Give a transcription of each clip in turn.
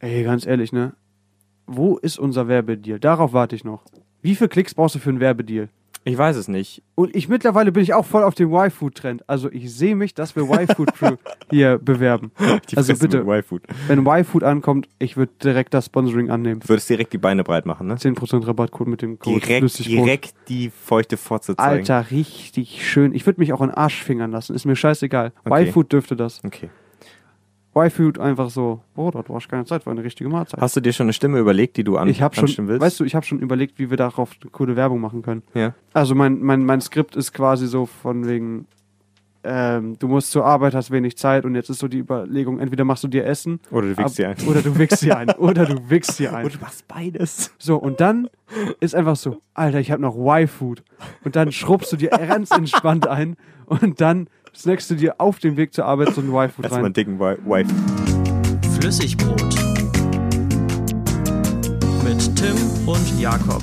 Ey, ganz ehrlich, ne? Wo ist unser Werbedeal? Darauf warte ich noch. Wie viele Klicks brauchst du für einen Werbedeal? Ich weiß es nicht. Und ich mittlerweile bin ich auch voll auf dem Y-Food-Trend. Also ich sehe mich, dass wir Y-Food Crew hier bewerben. Die Also Fresse bitte. Y-Food. Wenn Y-Food ankommt, ich würde direkt das Sponsoring annehmen. Du würdest direkt die Beine breit machen, ne? 10% Rabattcode mit dem Code Direkt, direkt die feuchte Fotze zeigen. Alter, richtig schön. Ich würde mich auch in Arsch fingern lassen. Ist mir scheißegal. Okay. Y-Food dürfte das. Okay. Y-Food einfach so. Oh, du hast keine Zeit für eine richtige Mahlzeit. Hast du dir schon eine Stimme überlegt, die du an ich habe schon, willst? weißt du, ich habe schon überlegt, wie wir darauf eine coole Werbung machen können. ja. Also mein, mein, mein Skript ist quasi so von wegen, ähm, du musst zur Arbeit, hast wenig Zeit und jetzt ist so die Überlegung, entweder machst du dir Essen Oder du wickst dir ein. oder du wickst dir ein. Oder du wickst dir ein. Oder du machst beides. So, und dann ist einfach so, Alter, ich habe noch Y-Food. Und dann schrubbst du dir ganz entspannt ein und dann snackst du dir auf dem Weg zur Arbeit so ein Y-Food Erstmal einen rein. dicken Wi- Wife. Flüssigbrot. Mit Tim und Jakob.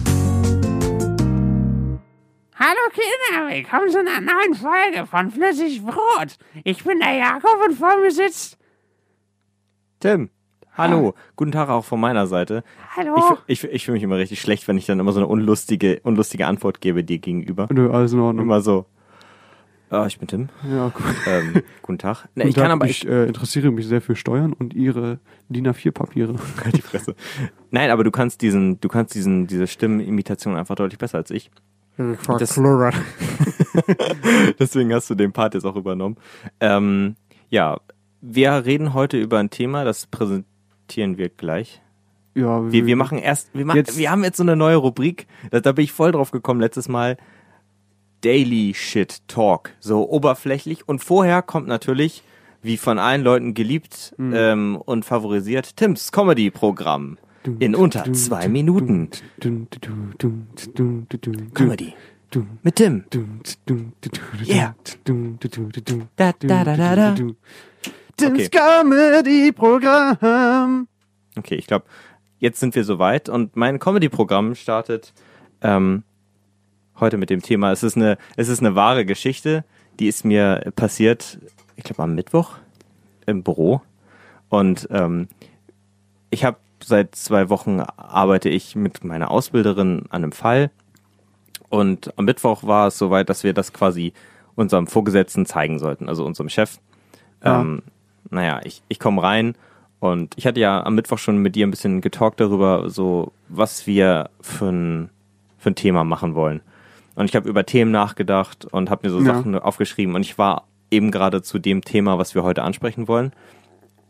Hallo Kinder, willkommen zu einer neuen Folge von Flüssigbrot. Ich bin der Jakob und vor mir sitzt. Tim. Hallo. Guten Tag auch von meiner Seite. Hallo. Ich, ich, ich fühle mich immer richtig schlecht, wenn ich dann immer so eine unlustige, unlustige Antwort gebe dir gegenüber. Nö, alles in Ordnung. Immer so. Ah, ich bin Tim. Ja, cool. Ähm, guten Tag. Ne, Guten ich kann Tag, aber ich äh, interessiere mich sehr für Steuern und ihre DIN A4-Papiere. Halt die Fresse. Nein, aber du kannst diesen, du kannst diesen, diese Stimmenimitation einfach deutlich besser als ich. Das- Deswegen hast du den Part jetzt auch übernommen. Ähm, ja, wir reden heute über ein Thema, das präsentieren wir gleich. Ja, Wir, wir machen erst, wir, machen, Jetzt- wir haben jetzt so eine neue Rubrik, da, da bin ich voll drauf gekommen letztes Mal. Daily Shit Talk, so oberflächlich. Und vorher kommt natürlich, wie von allen Leuten geliebt Hm. ähm, und favorisiert, Tims Comedy-Programm. In unter zwei Minuten. Comedy. Mit Tim. Yeah. Da, da, da, da, da. Tim's Comedy-Programm. Okay, ich glaube, jetzt sind wir soweit und mein Comedy-Programm startet ähm, heute mit dem Thema. Es ist eine, es ist eine wahre Geschichte, die ist mir passiert, ich glaube am Mittwoch im Büro und ähm, ich habe seit zwei Wochen arbeite ich mit meiner Ausbilderin an einem Fall und am Mittwoch war es soweit, dass wir das quasi unserem Vorgesetzten zeigen sollten, also unserem Chef. Ja. Ähm, naja, ich, ich komme rein und ich hatte ja am Mittwoch schon mit dir ein bisschen getalkt darüber, so was wir für ein, für ein Thema machen wollen. Und ich habe über Themen nachgedacht und habe mir so Ja. Sachen aufgeschrieben und ich war eben gerade zu dem Thema, was wir heute ansprechen wollen.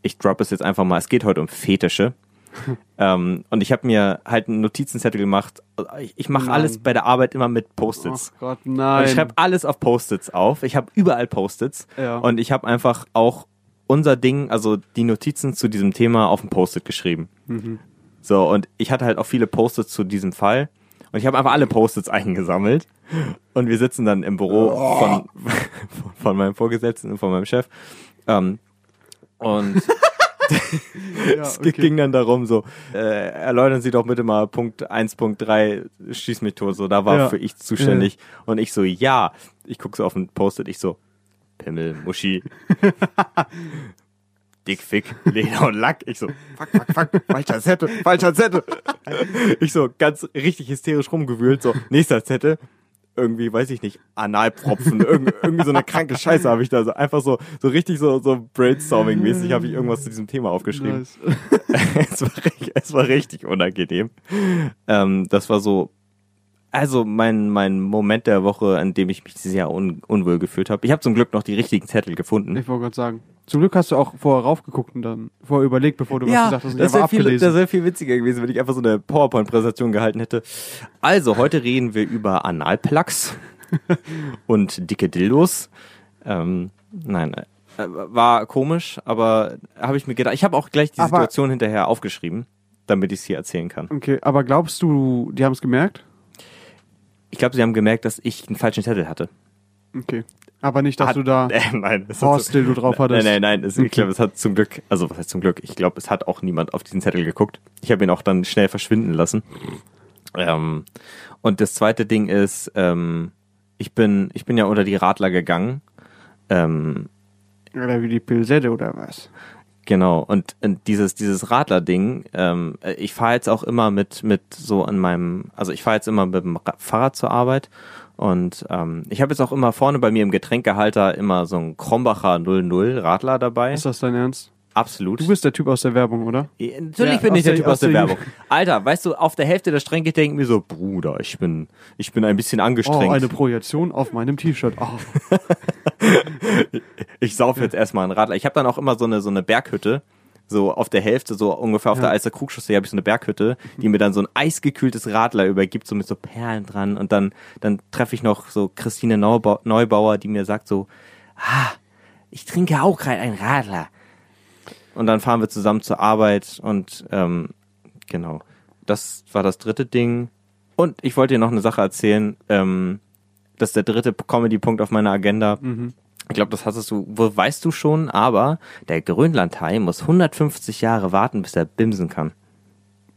Ich drop es jetzt einfach mal. Es geht heute um Fetische. ähm, und ich habe mir halt einen Notizenzettel gemacht. Ich, ich mache alles bei der Arbeit immer mit Post-its. Ach Gott, Und nein. ich schreibe alles auf Post-its auf. Ich habe überall Post-its. Ja. Und ich habe einfach auch unser Ding, also die Notizen zu diesem Thema auf ein Post-it geschrieben. Mhm. So, und ich hatte halt auch viele Post-its zu diesem Fall. Und ich habe einfach alle Post-its eingesammelt. Und wir sitzen dann im Büro von, von meinem Vorgesetzten und von meinem Chef. Ähm, und ja, es okay. ging dann darum, so, äh, erläutern Sie doch bitte mal Punkt 1.3, schieß mich tot, so, da war Ja. für ich zuständig. Und ich so, ja, ich guck so auf den Post-it, ich so, Pimmel, Muschi, Dickfick, Leder und Lack. Ich so, fuck, fuck, fuck, falscher Zettel, falscher Zettel. Ich so, ganz richtig hysterisch rumgewühlt, so, nächster Zettel. Irgendwie, weiß ich nicht, Analpropfen, irgendwie, irgendwie so eine kranke Scheiße habe ich da so, einfach so, so richtig so, so Brainstorming-mäßig habe ich irgendwas zu diesem Thema aufgeschrieben. Nice. es, war, richtig- es war richtig unangenehm. Ähm, das war so, also mein, mein Moment der Woche, an dem ich mich sehr un, unwohl gefühlt habe. Ich habe zum Glück noch die richtigen Zettel gefunden. Ich wollte gerade sagen. Zum Glück hast du auch vorher raufgeguckt und dann vorher überlegt, bevor du was gesagt hast. Das wäre viel, das wär viel witziger gewesen, wenn ich einfach so eine PowerPoint-Präsentation gehalten hätte. Also, heute reden wir über Analplugs und dicke Dildos. Ähm, nein, äh, war komisch, aber habe ich mir gedacht, ich habe auch gleich die Aber- Situation hinterher aufgeschrieben, damit ich es hier erzählen kann. Okay, aber glaubst du, die haben es gemerkt? Ich glaube, sie haben gemerkt, dass ich einen falschen Zettel hatte. Okay. Aber nicht, dass Hat- du da Äh, nein, Horst, den du drauf Nein, hattest. nein, nein. Es, ich glaube, es hat zum Glück, also was heißt zum Glück? Ich glaube, es hat auch niemand auf diesen Zettel geguckt. Ich habe ihn auch dann schnell verschwinden lassen. Ähm, und das zweite Ding ist, ähm, ich bin, ich bin ja unter die Radler gegangen. Ähm, Oder wie die Pilsette oder was? Genau, und, und dieses, dieses Radler-Ding, ähm, äh, ich fahre jetzt auch immer mit, mit so an meinem, also ich fahre jetzt immer mit dem Ra- Fahrrad zur Arbeit und ähm, ich habe jetzt auch immer vorne bei mir im Getränkehalter immer so ein Krombacher 00 Radler dabei. Ist das dein Ernst? Absolut. Du bist der Typ aus der Werbung, oder? Ja, Natürlich Ja, bin ich der der- Typ aus der der- Werbung. Alter, weißt du, auf der Hälfte der Strecke denke ich mir so, Bruder, ich bin, ich bin ein bisschen Oh, angestrengt. eine Projektion auf meinem T-Shirt. Oh. ich sauf jetzt erstmal einen Radler. Ich habe dann auch immer so eine, so eine Berghütte. So auf der Hälfte, so ungefähr auf Ja. der Alster Krugchaussee habe ich so eine Berghütte, die mir dann so ein eisgekühltes Radler übergibt, so mit so Perlen dran. Und dann, dann treffe ich noch so Christine Neubau Neubauer, die mir sagt so, ah, ich trinke auch gerade einen Radler. Und dann fahren wir zusammen zur Arbeit und ähm, genau. Das war das dritte Ding. Und ich wollte dir noch eine Sache erzählen. Ähm, das ist der dritte Comedy-Punkt auf meiner Agenda. Ich glaube, das hast du, wo weißt du schon, aber der Grönlandhai muss 150 Jahre warten, bis er bimsen kann.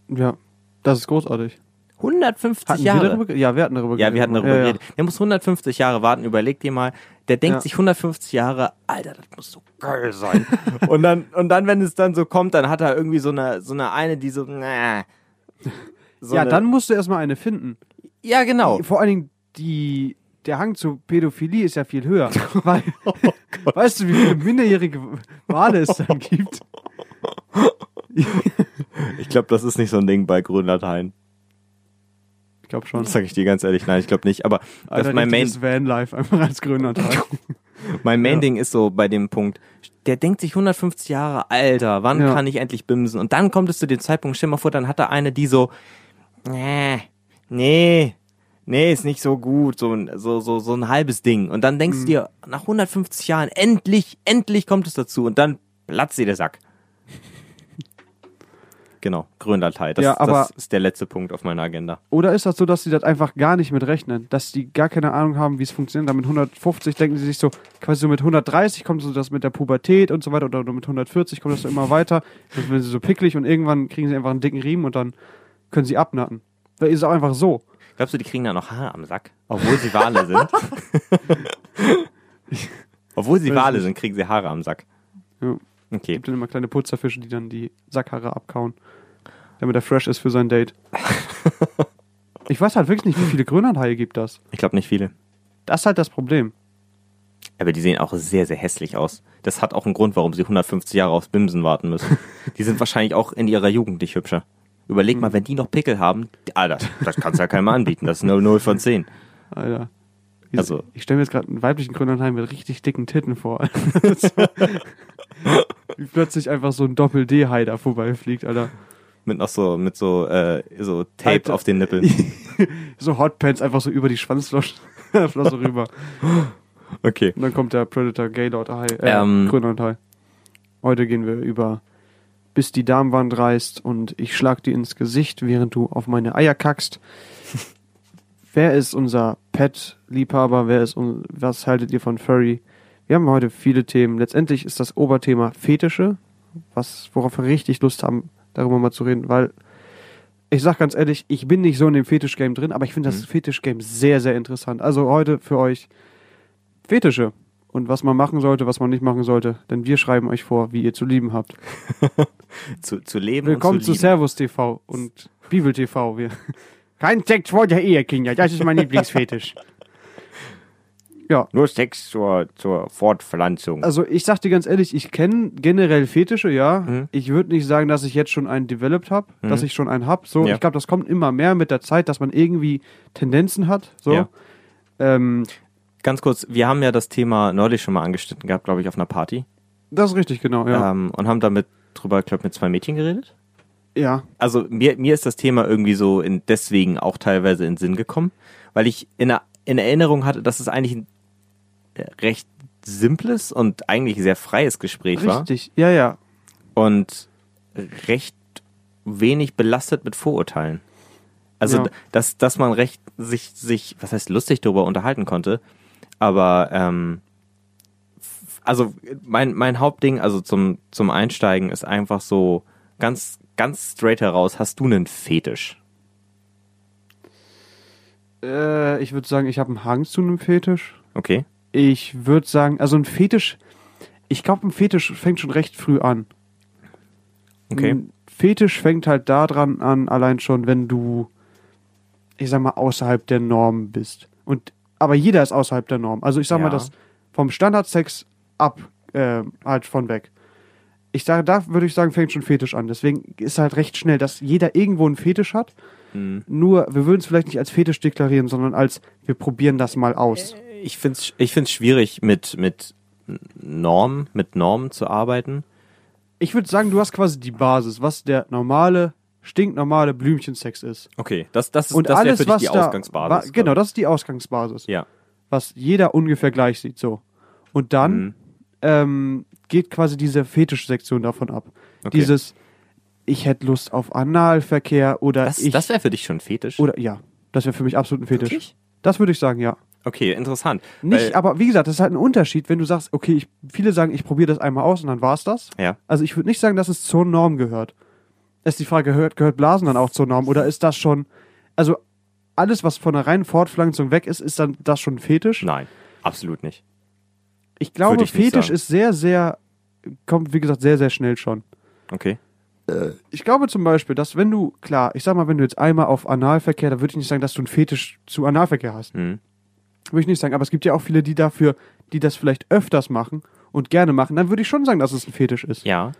Ja, das ist großartig. 150 Hatten Jahre. wir Ja, wir hatten darüber ja, wir hatten darüber ja, geredet. Der muss 150 Jahre warten. Überleg dir mal, der denkt Ja. sich 150 Jahre, Alter, das muss so geil sein. und dann, und dann, wenn es dann so kommt, dann hat er irgendwie so eine, so eine eine, die so, nah, so Ja, eine, dann musst du erstmal eine finden. ja, genau. Vor allen Dingen die, der Hang zur Pädophilie ist ja viel höher. Weil, Oh weißt du, wie viele minderjährige Wale es dann gibt? Ich glaube, das ist nicht so ein Ding bei Grönlandhaien. Ich glaube schon. Das sage ich dir ganz ehrlich, nein, ich glaube nicht. Aber das ist mein Main, Vanlife einfach als Grönlandteil. mein Main Ja. Ding ist so bei dem Punkt, der denkt sich 150 Jahre, Alter, wann Ja. kann ich endlich bimsen? Und dann kommt es zu dem Zeitpunkt, stell mal vor, dann hat er eine, die so, nee, nee, nee, ist nicht so gut, so, ein- so, so, so ein halbes Ding. Und dann denkst Mhm. du dir, nach 150 Jahren, endlich, endlich kommt es dazu. Und dann platzt dir der Sack. Genau, Grönlandhai. Das, Ja, aber- das ist der letzte Punkt auf meiner Agenda. Oder ist das so, dass sie das einfach gar nicht mit rechnen? Dass die gar keine Ahnung haben, wie es funktioniert. Dann mit 150 denken sie sich so, quasi so mit 130 kommt so das mit der Pubertät und so weiter. Oder mit 140 kommt das so immer weiter. Dann werden sie so picklig und irgendwann kriegen sie einfach einen dicken Riemen und dann können sie abnatten. Da ist es auch einfach so. Glaubst du, die kriegen da noch Haare am Sack? Obwohl sie Wale sind? Obwohl sie Wale nicht. sind, kriegen sie Haare am Sack. Ja. Okay. Gibt dann immer kleine Putzerfische, die dann die Sackhaare abkauen. Damit er fresh ist für sein Date. ich weiß halt wirklich nicht, wie viele Grönlandhaie gibt das. Ich glaube nicht viele. Das ist halt das Problem. Aber die sehen auch sehr, sehr hässlich aus. Das hat auch einen Grund, warum sie 150 Jahre aufs Bimsen warten müssen. die sind wahrscheinlich auch in ihrer Jugend nicht hübscher. Überleg mal, wenn die noch Pickel haben, Alter, das kannst du ja keinem anbieten. Das ist 0-0 von 10. Alter. Wie- Also- ich stelle mir jetzt gerade einen weiblichen Grönlandhai mit richtig dicken Titten vor. Wie plötzlich einfach so ein Doppel-D-Hai da vorbeifliegt, Alter. Mit noch so, mit so, äh, so Tape Alter. auf den Nippeln. So Hotpants einfach so über die Schwanzflosse Flosse rüber. Okay. Und dann kommt der Predator Gaylord Hai, äh, Ähm. Grönlandhai. Heute gehen wir über bis die Darmwand reißt und ich schlag dir ins Gesicht, während du auf meine Eier kackst. Wer ist unser Pet-Liebhaber? Wer ist un was haltet ihr von Furry? Wir haben heute viele Themen. Letztendlich ist das Oberthema Fetische, was, worauf wir richtig Lust haben, darüber mal zu reden, weil ich sag ganz ehrlich, ich bin nicht so in dem Fetisch-Game drin, aber ich finde das Fetisch-Game sehr, sehr interessant. Also heute für euch Fetische und was man machen sollte, was man nicht machen sollte, denn wir schreiben euch vor, wie ihr zu lieben habt. Zu, zu leben Willkommen und zu zu lieben. Servus TV und Bibel TV. Wir. Kein Sex vor der Ehe, Kinder, das ist mein Lieblingsfetisch. Ja, Nur Sex zur, zur Fortpflanzung. also ich sag dir ganz ehrlich, ich kenne generell Fetische, ja. Mhm. Ich würde nicht sagen, dass ich jetzt schon einen developed habe, dass Mhm. ich schon einen hab. So, Ja. ich glaube, das kommt immer mehr mit der Zeit, dass man irgendwie Tendenzen hat. So. Ja. Ähm, Ganz kurz, wir haben ja das Thema neulich schon mal angeschnitten gehabt, glaube ich, auf einer Party. das ist richtig, genau, ja. Ähm, und haben damit drüber, glaube mit zwei Mädchen geredet. ja. Also mir, mir ist das Thema irgendwie so in, deswegen auch teilweise in Sinn gekommen, weil ich in, in Erinnerung hatte, dass es eigentlich ein äh, recht simples und eigentlich sehr freies Gespräch war Richtig, ja, ja. und recht wenig belastet mit Vorurteilen. Also, Ja. dass, dass man recht sich, sich, was heißt lustig darüber unterhalten konnte, aber ähm, also mein, mein Hauptding, also zum, zum Einsteigen, ist einfach so ganz, ganz straight heraus, hast du einen Fetisch? Äh, ich würde sagen, ich habe einen Hang zu einem Fetisch. Okay. Ich würde sagen, also ein Fetisch, ich glaube, ein Fetisch fängt schon recht früh an. Okay. Ein Fetisch fängt halt daran an, allein schon, wenn du, ich sag mal, außerhalb der Norm bist. Und aber jeder ist außerhalb der Norm. Also ich sag mal, Ja. das vom Standardsex ab äh, halt von weg. Ich sage, da würde ich sagen, fängt schon Fetisch an. Deswegen ist halt recht schnell, dass jeder irgendwo einen Fetisch hat. Mhm. Nur, wir würden es vielleicht nicht als Fetisch deklarieren, sondern als wir probieren das mal aus. Ich finde es ich find's schwierig, mit, mit Normen, mit Normen zu arbeiten. Ich würde sagen, du hast quasi die Basis, was der normale, stinknormale Blümchensex ist. Okay, das, das, ist, Und das wäre alles, für dich was die da, Ausgangsbasis. wa- genau, das ist die Ausgangsbasis, Ja. was jeder ungefähr gleich sieht. So. Und dann Mhm. ähm, geht quasi diese Fetischsektion davon ab. Okay. Dieses, ich hätte Lust auf Analverkehr oder Das, ich. das wäre für dich schon Fetisch? oder ja, das wäre für mich absolut ein Fetisch. Wirklich? Das würde ich sagen, ja. Okay, interessant. Nicht, aber wie gesagt, das ist halt ein Unterschied, wenn du sagst, okay, ich, viele sagen, ich probiere das einmal aus und dann war's das. Ja. Also ich würde nicht sagen, dass es zur Norm gehört. Ist die Frage, gehört, gehört Blasen dann auch zur Norm oder ist das schon, also alles, was von der reinen Fortpflanzung weg ist, ist dann das schon Fetisch? Nein, absolut nicht. Ich glaube, ich Fetisch ist sehr, sehr, kommt wie gesagt sehr, sehr schnell schon. Okay. Ich glaube zum Beispiel, dass wenn du, klar, ich sag mal, wenn du jetzt einmal auf Analverkehr, da würde ich nicht sagen, dass du einen Fetisch zu Analverkehr hast. Mhm. Würde ich nicht sagen, aber es gibt ja auch viele, die dafür, die das vielleicht öfters machen und gerne machen, dann würde ich schon sagen, dass es ein Fetisch ist. Ja.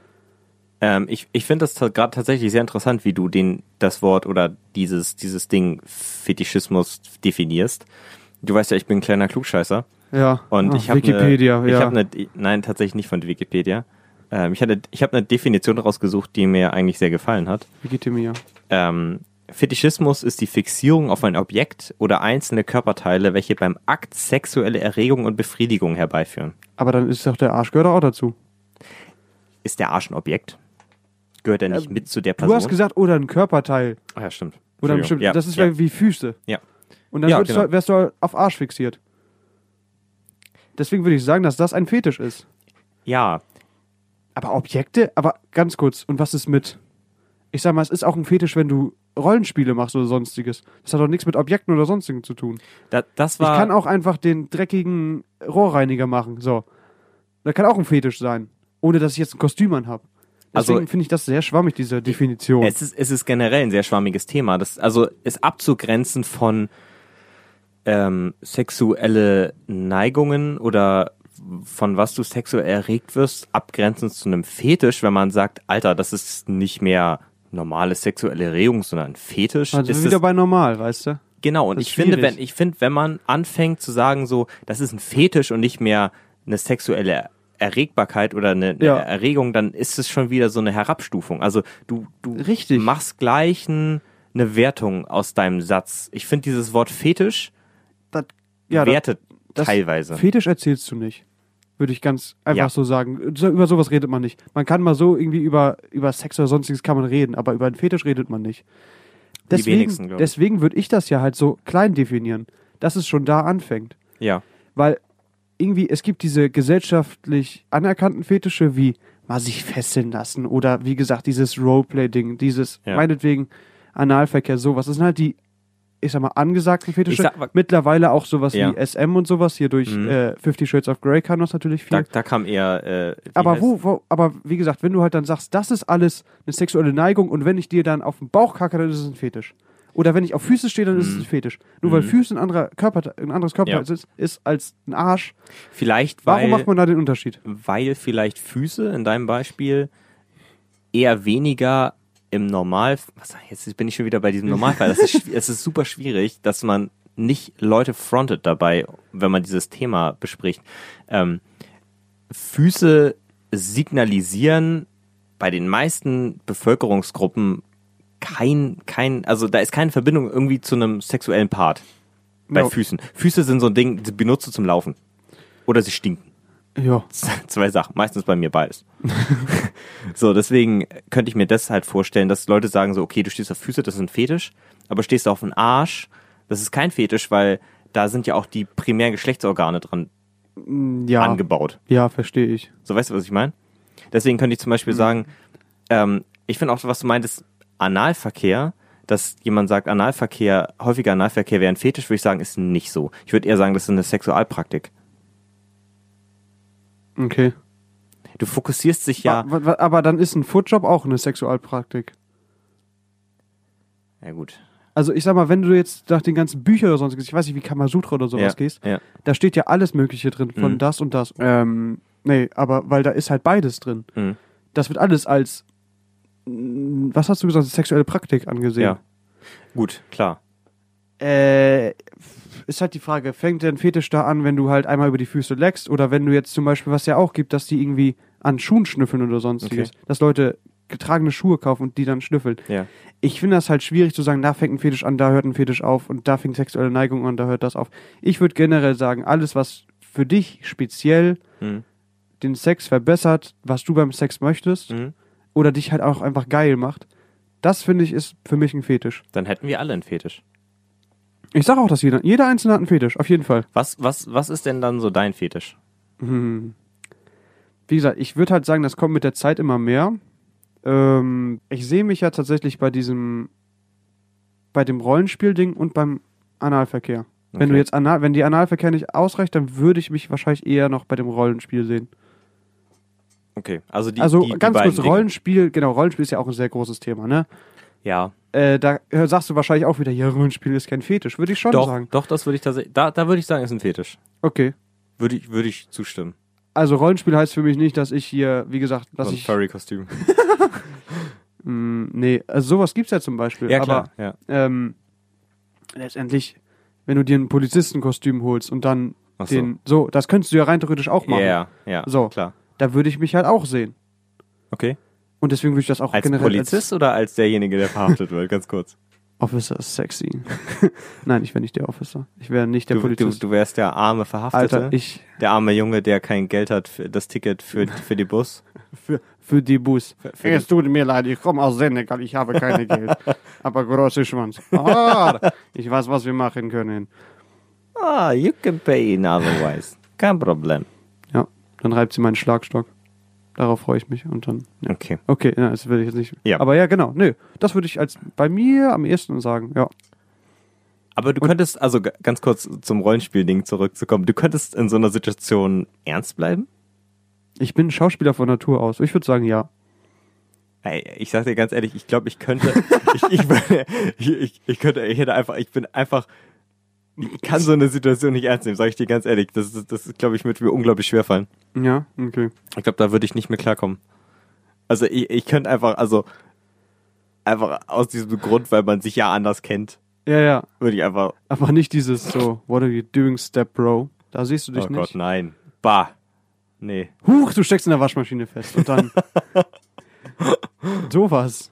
Ähm, ich ich finde das gerade tatsächlich sehr interessant, wie du den, das Wort oder dieses, dieses Ding Fetischismus definierst. Du weißt ja, ich bin ein kleiner Klugscheißer. Ja. Und Ah, ich habe Wikipedia, eine, ja. ich habe eine, nein, tatsächlich nicht von Wikipedia. Ähm, ich hatte, ich habe eine Definition rausgesucht, die mir eigentlich sehr gefallen hat. Wikipedia. Ähm, Fetischismus ist die Fixierung auf ein Objekt oder einzelne Körperteile, welche beim Akt sexuelle Erregung und Befriedigung herbeiführen. Aber dann ist doch der Arsch gehört auch dazu. Ist der Arsch ein Objekt? Gehört er nicht Ähm, mit zu der Du Person? hast gesagt, oder ein Körperteil. Ah, ja, stimmt. Oder ein ja, das ist ja, wie Füße. ja. Und dann Ja, genau. du, wärst du auf Arsch fixiert. Deswegen würde ich sagen, dass das ein Fetisch ist. ja, Aber Objekte, aber ganz kurz, und was ist mit? Ich sag mal, es ist auch ein Fetisch, wenn du Rollenspiele machst oder sonstiges. Das hat doch nichts mit Objekten oder sonstigen zu tun. da, das war. ich kann auch einfach den dreckigen Rohrreiniger machen. So. Das kann auch ein Fetisch sein. Ohne dass ich jetzt ein Kostüm anhab. Also- Deswegen finde ich das sehr schwammig, diese Definition. Es ist, es ist generell ein sehr schwammiges Thema. Das, also ist abzugrenzen von ähm, sexuelle Neigungen oder von was du sexuell erregt wirst, abgrenzend zu einem Fetisch, wenn man sagt, Alter, das ist nicht mehr normale sexuelle Erregung, sondern ein Fetisch. also ist wieder es, bei normal, weißt du? genau, und das ich finde, schwierig. wenn, ich finde, wenn man anfängt zu sagen, so, das ist ein Fetisch und nicht mehr eine sexuelle Erregbarkeit oder eine, Ja. Erregung, dann ist es schon wieder so eine Herabstufung. Also du, du Richtig. machst gleich ein, eine Wertung aus deinem Satz. Ich finde dieses Wort Fetisch Das, ja, wertet das- teilweise. Fetisch erzählst du nicht. Würde ich ganz einfach Ja. so sagen. Über sowas redet man nicht. Man kann mal so irgendwie über, über Sex oder sonstiges kann man reden, aber über einen Fetisch redet man nicht. Die Deswegen, deswegen würde ich das ja halt so klein definieren, dass es schon da anfängt. ja. Weil irgendwie, es gibt diese gesellschaftlich anerkannten Fetische wie mal sich fesseln lassen oder wie gesagt, dieses Roleplay-Ding, dieses Ja. meinetwegen Analverkehr, sowas. Das sind halt die, ich sag mal, angesagten Fetische. Sag Mittlerweile auch sowas Ja. wie SM und sowas. Hier durch Mhm. äh, Fifty Shades of Grey kam das natürlich viel. Da, da kam eher. Äh, aber wo, wo, aber wie gesagt, wenn du halt dann sagst, das ist alles eine sexuelle Neigung und wenn ich dir dann auf den Bauch kacke, dann ist es ein Fetisch. Oder wenn ich auf Füße stehe, dann ist es ein Fetisch. Nur weil Mhm. Füße ein, anderer Körper, ein anderes Körperteil Ja. ist, ist als ein Arsch. Vielleicht, weil, Warum macht man da den Unterschied? weil vielleicht Füße in deinem Beispiel eher weniger im Normal. Was, jetzt bin ich schon wieder bei diesem Normalfall. Das ist, es ist super schwierig, dass man nicht Leute frontet dabei, wenn man dieses Thema bespricht. Ähm, Füße signalisieren bei den meisten Bevölkerungsgruppen kein, kein, also da ist keine Verbindung irgendwie zu einem sexuellen Part bei Ja. Füßen. Füße sind so ein Ding, die benutzt du zum Laufen. Oder sie stinken. Ja. Zwei Sachen, meistens bei mir beides. so, deswegen könnte ich mir das halt vorstellen, dass Leute sagen so, okay, du stehst auf Füße, das ist ein Fetisch, aber stehst du auf den Arsch, das ist kein Fetisch, weil da sind ja auch die primären Geschlechtsorgane dran Ja. angebaut. Ja, verstehe ich. So, weißt du, was ich meine? Deswegen könnte ich zum Beispiel sagen, ähm, ich finde auch, was du meintest, Analverkehr, dass jemand sagt, Analverkehr, häufiger Analverkehr wäre ein Fetisch, würde ich sagen, ist nicht so. Ich würde eher sagen, das ist eine Sexualpraktik. Okay. du fokussierst dich ja. Aber dann ist ein Footjob auch eine Sexualpraktik. Ja, gut. Also ich sag mal, wenn du jetzt nach den ganzen Büchern oder sonst, ich weiß nicht, wie Kamasutra oder sowas ja, gehst, Ja. da steht ja alles Mögliche drin, von Mhm. das und das. Ähm, nee, aber weil da ist halt beides drin. Mhm. Das wird alles als, was hast du gesagt, sexuelle Praktik angesehen. ja. Gut, klar. Äh, ist halt die Frage, fängt der Fetisch da an, wenn du halt einmal über die Füße leckst oder wenn du jetzt zum Beispiel, was ja auch gibt, dass die irgendwie an Schuhen schnüffeln oder sonstiges, Okay. dass Leute getragene Schuhe kaufen und die dann schnüffeln. Ja. Ich finde das halt schwierig zu sagen, da fängt ein Fetisch an, da hört ein Fetisch auf und da fängt sexuelle Neigung an, da hört das auf. Ich würde generell sagen, alles, was für dich speziell Mhm. den Sex verbessert, was du beim Sex möchtest Mhm. Oder dich halt auch einfach geil macht, das finde ich ist für mich ein Fetisch. Dann hätten wir alle einen Fetisch. Ich sage auch, dass jeder, jeder Einzelne hat einen Fetisch, auf jeden Fall. Was, was, was ist denn dann so dein Fetisch? Hm. Wie gesagt, ich würde halt sagen, das kommt mit der Zeit immer mehr. Ähm, ich sehe mich ja tatsächlich bei diesem, bei dem Rollenspielding und beim Analverkehr. Wenn Okay. du jetzt Anal, wenn die Analverkehr nicht ausreicht, dann würde ich mich wahrscheinlich eher noch bei dem Rollenspiel sehen. Okay, also die, also die, die ganz kurz, Dinge. Rollenspiel, genau, Rollenspiel ist ja auch ein sehr großes Thema, ne? Ja, Äh, da äh, sagst du wahrscheinlich auch wieder, ja, Rollenspiel ist kein Fetisch, würde ich schon doch, sagen. doch, das würde ich tatsächlich, da, da würde ich sagen, ist ein Fetisch. Okay. Würde ich, würde ich zustimmen. Also Rollenspiel heißt für mich nicht, dass ich hier, wie gesagt, dass so ein ich. Furry-Kostüm. Mh, nee, also sowas gibt's ja zum Beispiel. Ja, aber klar, ja. ähm, letztendlich, wenn du dir ein Polizistenkostüm holst und dann so. den, so, das könntest du ja rein theoretisch auch machen. Ja, ja, So. klar. Da würde ich mich halt auch sehen. Okay. Und deswegen würde ich das auch Als generell Polizist oder als derjenige, der verhaftet wird? Ganz kurz. als Officer ist sexy. Nein, ich wäre nicht der Officer. Ich wäre nicht der Du, du, Polizist. du wärst der arme Verhaftete. Alter, ich der arme Junge, der kein Geld hat für das Ticket für, für die Bus. für, für die Bus. für es tut mir leid, ich komme aus Senegal, ich habe keine Geld. Aber große Schwanz. Ah, ich weiß, was wir machen können. Ah, you can pay in otherwise. Kein Problem. Dann reibt sie meinen Schlagstock. Darauf freue ich mich. Und dann. Ja. Okay. Okay, na, das will ich jetzt nicht. Ja. Aber ja, genau. Nö, das würde ich als bei mir am ehesten sagen. Ja. Aber du könntest, also ganz kurz zum Rollenspiel-Ding zurückzukommen, du könntest in so einer Situation ernst bleiben? Ich bin Schauspieler von Natur aus. Ich würde sagen, ja. Ey, ich sag dir ganz ehrlich, ich glaube, ich könnte, ich, ich, ich, ich, könnte, ich hätte einfach, ich bin einfach, kann so eine Situation nicht ernst nehmen, sage ich dir ganz ehrlich. Das, ist- das, glaube ich, wird mir unglaublich schwer fallen. Ja, okay. Ich glaube, da würde ich nicht mehr klarkommen. Also ich, ich könnte einfach, also einfach aus diesem Grund, weil man sich ja anders kennt, Ja, ja. würde ich einfach, Aber nicht dieses so, what are you doing, Step Bro? Da siehst du dich oh nicht. Gott, nein. Bah. Nee. Huch, du steckst in der Waschmaschine fest. Und dann. sowas.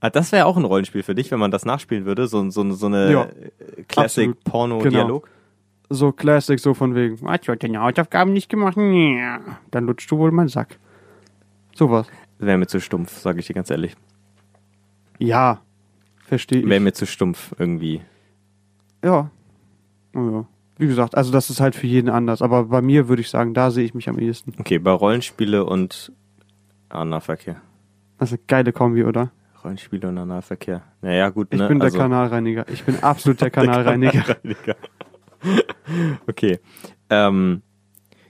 Ah, das wäre auch ein Rollenspiel für dich, wenn man das nachspielen würde, so, so, so eine Ja, Classic-Porno-Dialog. So Classic, so von wegen. Was, du hast deine Hausaufgaben nicht gemacht? Ja. Dann lutschst du wohl meinen Sack. Sowas. Wäre mir zu stumpf, sage ich dir ganz ehrlich. Ja. Verstehe ich. Wäre mir zu stumpf irgendwie. Ja. Ja. Wie gesagt, also das ist halt für jeden anders. Aber bei mir würde ich sagen, da sehe ich mich am ehesten. Okay, bei Rollenspiele und Analverkehr. Das ist eine geile Kombi, oder? Rollenspiele und Analverkehr. Naja, gut, Ich ne? bin der also, Kanalreiniger. Ich bin absolut der Kanalreiniger. Kanalreiniger. okay. Ähm,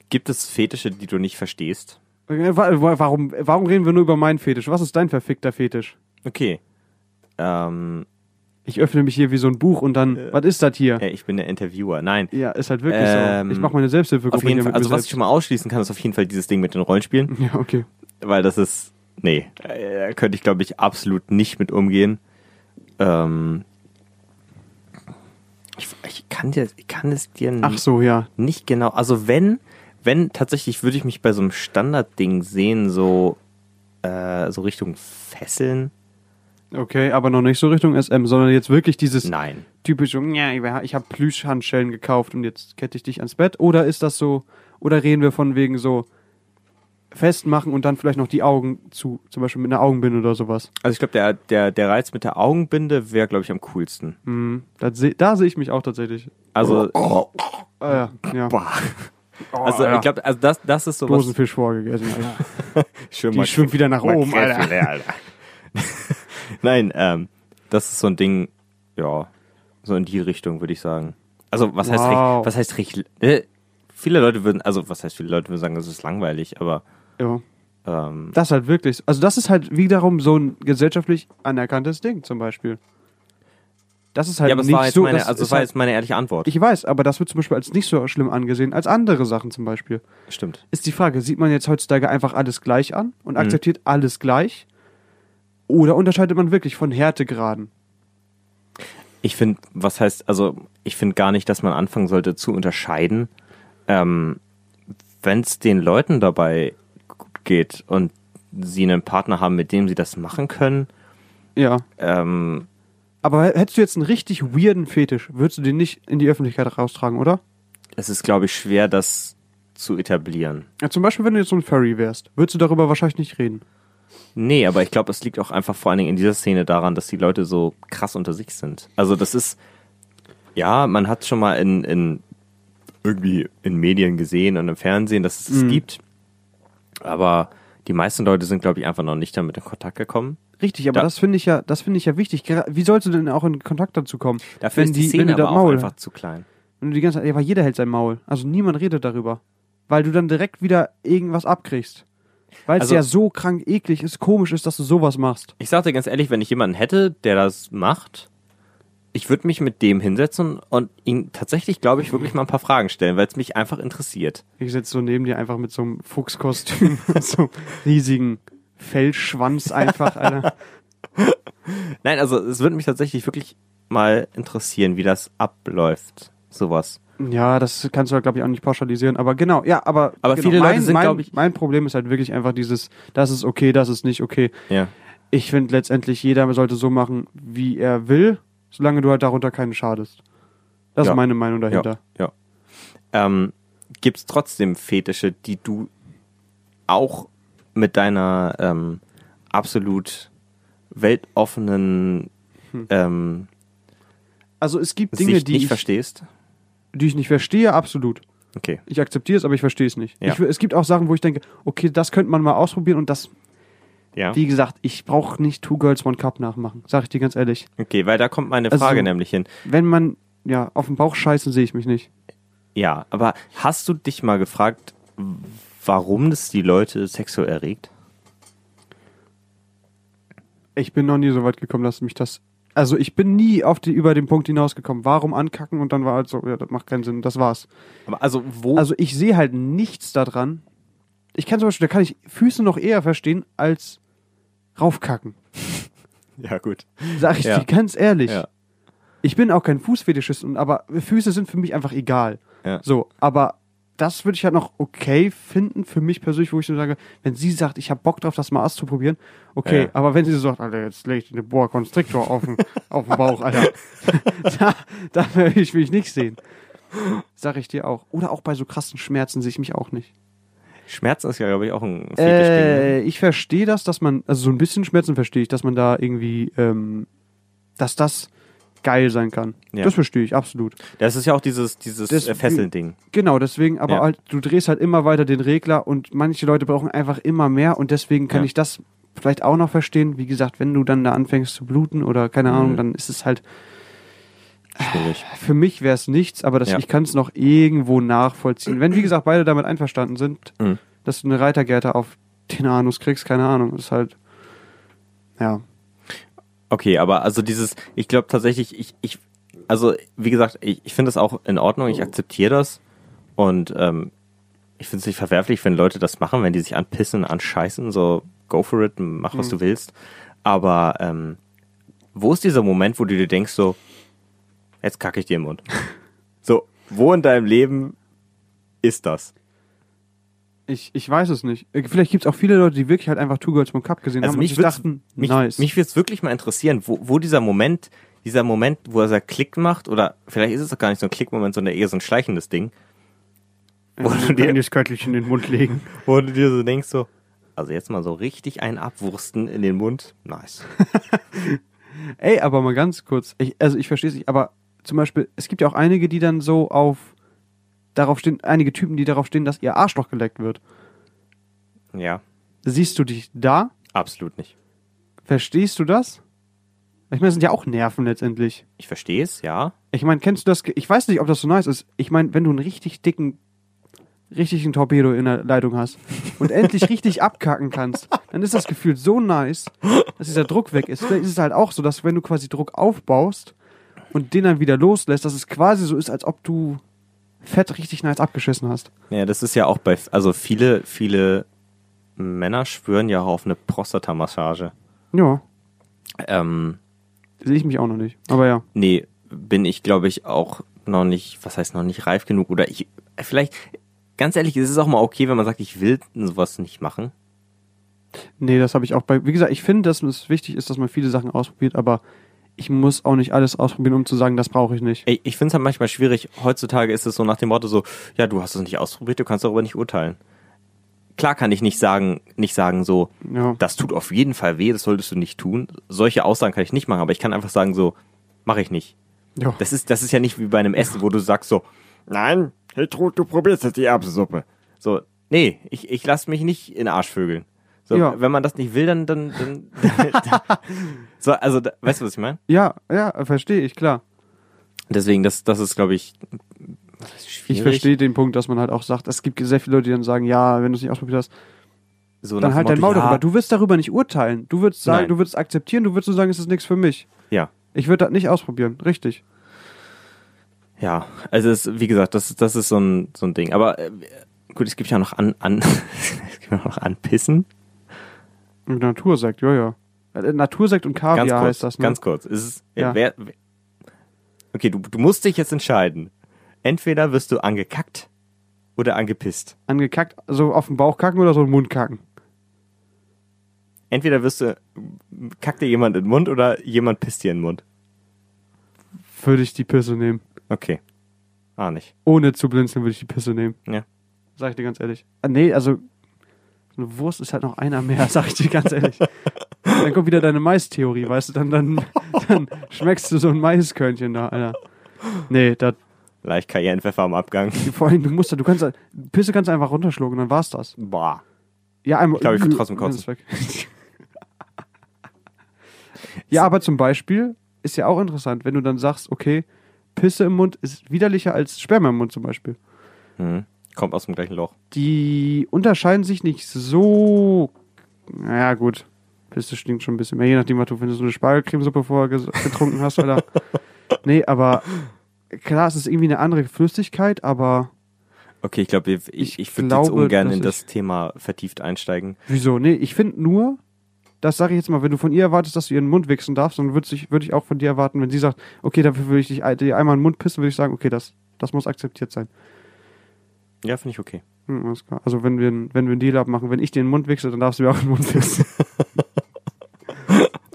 gibt es Fetische, die du nicht verstehst? Äh, wa- wa- Warum, warum reden wir nur über meinen Fetisch? Was ist dein verfickter Fetisch? Okay. Ähm, Ich öffne mich hier wie so ein Buch und dann, was ist das hier? äh, ich bin der Interviewer. Nein. Ja, ist halt wirklich Ähm, so. Ich mache meine Selbsthilfegruppe Auf jeden Fall, also was ich schon mal ausschließen kann, ist auf jeden Fall dieses Ding mit den Rollenspielen. selbst. Ja, okay. weil das ist, nee, äh, könnte ich glaube ich absolut nicht mit umgehen. Ähm, ich, ich kann dir, ich kann es dir Ach so, ja. nicht genau, also wenn, wenn tatsächlich würde ich mich bei so einem Standardding sehen, so, äh, so Richtung Fesseln. Okay, aber noch nicht so Richtung SM, sondern jetzt wirklich dieses Nein. typische, ja, ich habe Plüschhandschellen gekauft und jetzt kette ich dich ans Bett. Oder ist das so, oder reden wir von wegen so festmachen und dann vielleicht noch die Augen zu, zum Beispiel mit einer Augenbinde oder sowas. Also ich glaube, der, der, der Reiz mit der Augenbinde wäre, glaube ich, am coolsten. Seh, da sehe ich mich auch tatsächlich. Also, Ah, ja, ja. boah. Also ja. ich glaube, also das, das ist so. Dosenfisch vorgegessen, Alter. Schön Die mal- schwimmt wieder nach oben, Alter. Alter. Nein, ähm, das ist so ein Ding, ja, so in die Richtung, würde ich sagen. Also, was heißt, Wow. recht, was heißt äh, viele Leute würden, also, was heißt viele Leute würden sagen, das ist langweilig, aber Ja. Ähm, Das ist halt wirklich. Also, das ist halt wiederum so ein gesellschaftlich anerkanntes Ding, zum Beispiel. Das ist halt ja, aber nicht war so. meine, das also es war halt, jetzt meine ehrliche Antwort. ich weiß, aber das wird zum Beispiel als nicht so schlimm angesehen als andere Sachen zum Beispiel. Stimmt. Ist die Frage, sieht man jetzt heutzutage einfach alles gleich an und Mhm. akzeptiert alles gleich? Oder unterscheidet man wirklich von Härtegraden? Ich finde, was heißt, also ich finde gar nicht, dass man anfangen sollte zu unterscheiden, ähm, wenn es den Leuten dabei geht und sie einen Partner haben, mit dem sie das machen können. Ja. Ähm, Aber hättest du jetzt einen richtig weirden Fetisch, würdest du den nicht in die Öffentlichkeit raustragen, oder? es ist, glaube ich, schwer, das zu etablieren. Ja, zum Beispiel, wenn du jetzt so ein Furry wärst, würdest du darüber wahrscheinlich nicht reden. Nee, aber ich glaube, es liegt auch einfach vor allen Dingen in dieser Szene daran, dass die Leute so krass unter sich sind. Also das ist, ja, man hat schon mal in, in irgendwie in Medien gesehen und im Fernsehen, dass es es Mhm. gibt. Aber die meisten Leute sind, glaube ich, einfach noch nicht damit in Kontakt gekommen. Richtig, aber Da- das finde ich ja, das finde ich ja wichtig. Wie sollst du denn auch in Kontakt dazu kommen? Dafür wenn ist die die, Szene aber auch Maul, einfach zu klein. wenn du die ganze Zeit, ja, aber jeder hält sein Maul. Also niemand redet darüber. Weil du dann direkt wieder irgendwas abkriegst. Weil es Also- ja so krank eklig ist, komisch ist, dass du sowas machst. Ich sag dir ganz ehrlich, wenn ich jemanden hätte, der das macht, ich würde mich mit dem hinsetzen und ihn tatsächlich, glaube ich, wirklich mal ein paar Fragen stellen, weil es mich einfach interessiert. Ich sitze so neben dir einfach mit so einem Fuchskostüm, so einem riesigen Fellschwanz einfach, Alter. Nein, also es würde mich tatsächlich wirklich mal interessieren, wie das abläuft. Sowas. Ja, das kannst du halt, glaube ich, auch nicht pauschalisieren. Aber genau, ja, aber, Aber genau, viele Leute mein, sind, mein, ich- Mein Problem ist halt wirklich einfach dieses, das ist okay, das ist nicht okay. Ja. Ich finde letztendlich, jeder sollte so machen, wie er will, solange du halt darunter keinen schadest. Das Ja. ist meine Meinung dahinter. Ja. Ähm, Gibt es trotzdem Fetische, die du auch mit deiner ähm, absolut weltoffenen ähm, Also es gibt Dinge, die nicht ich, verstehst? die ich nicht verstehe, absolut. Okay. Ich akzeptiere es, aber ich verstehe es nicht. Ja. Ich, es gibt auch Sachen, wo ich denke, okay, das könnte man mal ausprobieren und das, Ja. wie gesagt, ich brauche nicht Two Girls One Cup nachmachen, sag ich dir ganz ehrlich. Okay, weil da kommt meine Also- Frage nämlich hin. Wenn man, ja, auf den Bauch scheißen sehe ich mich nicht. Ja, aber hast du dich mal gefragt, warum das die Leute sexuell erregt? Ich bin noch nie so weit gekommen, dass mich das. Also ich bin nie auf die, über den Punkt hinausgekommen. Warum ankacken und dann war halt so, ja, das macht keinen Sinn, das war's. Aber also wo? Also ich sehe halt nichts daran. Ich kann zum Beispiel, da kann ich Füße noch eher verstehen als raufkacken. ja gut. Sag ich Ja. dir ganz ehrlich. Ja. Ich bin auch kein Fußfetischist, und- aber Füße sind für mich einfach egal. Ja. So, aber das würde ich halt noch okay finden für mich persönlich, wo ich so sage, wenn sie sagt, ich habe Bock drauf, das mal auszuprobieren, okay, Ja. aber wenn sie so sagt, Alter, jetzt leg ich den Boa Constrictor auf den, auf den Bauch, Alter, da, da will ich mich nicht sehen. Sag ich dir auch. Oder auch bei so krassen Schmerzen sehe ich mich auch nicht. Schmerzen ist ja, glaube ich, auch ein Fetischding. Äh, ich verstehe das, dass man, also so ein bisschen Schmerzen verstehe ich, dass man da irgendwie, ähm, dass das geil sein kann. Ja. Das verstehe ich, absolut. Das ist ja auch dieses, dieses Das- äh, Fesseln-Ding. Genau, deswegen, aber Ja. halt, du drehst halt immer weiter den Regler und manche Leute brauchen einfach immer mehr und deswegen kann Ja. ich das vielleicht auch noch verstehen. Wie gesagt, wenn du dann da anfängst zu bluten oder keine Mhm. Ahnung, dann ist es halt, Schwierig. für mich wäre es nichts, aber das, Ja. ich kann es noch irgendwo nachvollziehen. Wenn, wie gesagt, beide damit einverstanden sind, Mhm. dass du eine Reitergerte auf den Anus kriegst, keine Ahnung, ist halt, ja. Okay, aber also dieses, ich glaube tatsächlich, ich, ich, also wie gesagt, ich, ich finde das auch in Ordnung, ich akzeptiere das und ähm, ich finde es nicht verwerflich, wenn Leute das machen, wenn die sich anpissen, anscheißen, so go for it, mach was Mhm. du willst. Aber ähm, wo ist dieser Moment, wo du dir denkst so, jetzt kacke ich dir im Mund? so, wo in deinem Leben ist das? Ich, ich weiß es nicht. Äh, Vielleicht gibt es auch viele Leute, die wirklich halt einfach Two Girls One Cup gesehen Also haben mich und sich dachten, Mich, nice. mich würde es wirklich mal interessieren, wo, wo dieser Moment, dieser Moment, wo er sagt Klick macht, oder vielleicht ist es doch gar nicht so ein Klickmoment, sondern eher so ein schleichendes Ding, wo du dir- das Köttlich in den Mund legen. wo du dir so denkst, so, also jetzt mal so richtig ein Abwursten in den Mund, nice. Ey, aber mal ganz kurz. Ich, also ich verstehe es nicht, aber zum Beispiel, es gibt ja auch einige, die dann so auf darauf stehen, einige Typen, die darauf stehen, dass ihr Arschloch geleckt wird. Ja, Siehst du dich da? absolut nicht. Verstehst du das? Ich meine, das sind ja auch Nerven letztendlich. Ich verstehe es, ja. Ich meine, kennst du das? Ich weiß nicht, ob das so nice ist. Ich meine, wenn du einen richtig dicken richtig ein Torpedo in der Leitung hast und endlich richtig abkacken kannst, dann ist das Gefühl so nice, dass dieser Druck weg ist. Vielleicht ist es halt auch so, dass wenn du quasi Druck aufbaust und den dann wieder loslässt, dass es quasi so ist, als ob du fett richtig nice abgeschissen hast. Ja, das ist ja auch bei, also viele, viele Männer schwören ja auch auf eine Prostatamassage. Ja, Ähm, sehe ich mich auch noch nicht. Aber ja. nee, bin ich, glaube ich, auch noch nicht, was heißt noch nicht reif genug oder ich, vielleicht, ganz ehrlich, es ist auch mal okay, wenn man sagt, ich will sowas nicht machen. Nee, das habe ich auch bei. Wie gesagt, ich finde, dass es wichtig ist, dass man viele Sachen ausprobiert, aber ich muss auch nicht alles ausprobieren, um zu sagen, das brauche ich nicht. Ey, ich finde es halt manchmal schwierig. Heutzutage ist es so nach dem Motto so, ja, du hast es nicht ausprobiert, du kannst darüber nicht urteilen. Klar kann ich nicht sagen, nicht sagen so, Ja. das tut auf jeden Fall weh, das solltest du nicht tun. Solche Aussagen kann ich nicht machen, aber ich kann einfach sagen so, mache ich nicht. ja. Das ist, das ist ja nicht wie bei einem Essen, wo du sagst so, nein, hey du probierst jetzt die Erbsensuppe. So, nee, ich, ich lasse mich nicht in Arschvögeln. So, Ja. wenn man das nicht will, dann, dann, dann, so, also, da, weißt du, was ich meine? Ja, ja, verstehe ich, klar. Deswegen, das, das ist, glaube ich, heißt Ich schwierig? verstehe den Punkt, dass man halt auch sagt, es gibt sehr viele Leute, die dann sagen, ja, wenn du es nicht ausprobiert hast, So dann halt dein Maul Motto, darüber. ja, Du wirst darüber nicht urteilen. Du würdest sagen, Nein. du würdest akzeptieren, du würdest so sagen, es ist nichts für mich. Ja, Ich würde das nicht ausprobieren, richtig. ja. Also, es, wie gesagt, das, das ist so ein, so ein Ding. Aber äh, gut, es gibt ja noch an, an, es gibt ja noch anpissen. Natursekt, ja, ja. Äh, Natursekt und Kaviar kurz, heißt das, ne? ganz kurz. Ist es, Ja. wer, wer, okay, du, du musst dich jetzt entscheiden. Entweder wirst du angekackt oder angepisst. Angekackt, so auf den Bauch kacken oder so den Mund kacken. Entweder wirst du, kackt dir jemand in den Mund oder jemand pisst dir in den Mund. Würde ich die Pisse nehmen. Okay. Ah, nicht. Ohne zu blinzeln würde ich die Pisse nehmen. Ja. Sag ich dir ganz ehrlich. Ah, nee, also eine Wurst ist halt noch einer mehr, sag ich dir ganz ehrlich. dann kommt wieder deine Mais-Theorie, weißt du, dann, dann, dann schmeckst du so ein Maiskörnchen da, Alter. Nee, das, Leicht Cayennepfeffer am Abgang. vor allem, du musst, da- du kannst, Pisse kannst du einfach runterschlucken, dann war's das. Boah. Ja, einmal. Ich glaub, ich würd trotzdem kotzen. ja, aber zum Beispiel ist ja auch interessant, wenn du dann sagst, okay, Pisse im Mund ist widerlicher als Sperma im Mund zum Beispiel. Hm. Kommt aus dem gleichen Loch. Die unterscheiden sich nicht so. Naja, gut. Pisse stinkt schon ein bisschen mehr, je nachdem, was du, wenn du so eine Spargelcremesuppe vorher getrunken hast, Alter. nee, aber klar, es ist irgendwie eine andere Flüssigkeit, aber Okay, ich glaube, ich, Ich ich würde jetzt glaube, ungern in ich- das Thema vertieft einsteigen. wieso? Nee, ich finde nur, das sage ich jetzt mal, wenn du von ihr erwartest, dass du ihren Mund wichsen darfst, dann würde ich, würd ich auch von dir erwarten, wenn sie sagt, okay, dafür würde ich dich dir einmal in den Mund pissen, würde ich sagen, okay, das, das muss akzeptiert sein. Ja, finde ich okay. Hm, alles klar. Also wenn wir, wenn wir einen Deal abmachen, wenn ich dir den Mund wichse, dann darfst du mir auch den Mund pissen.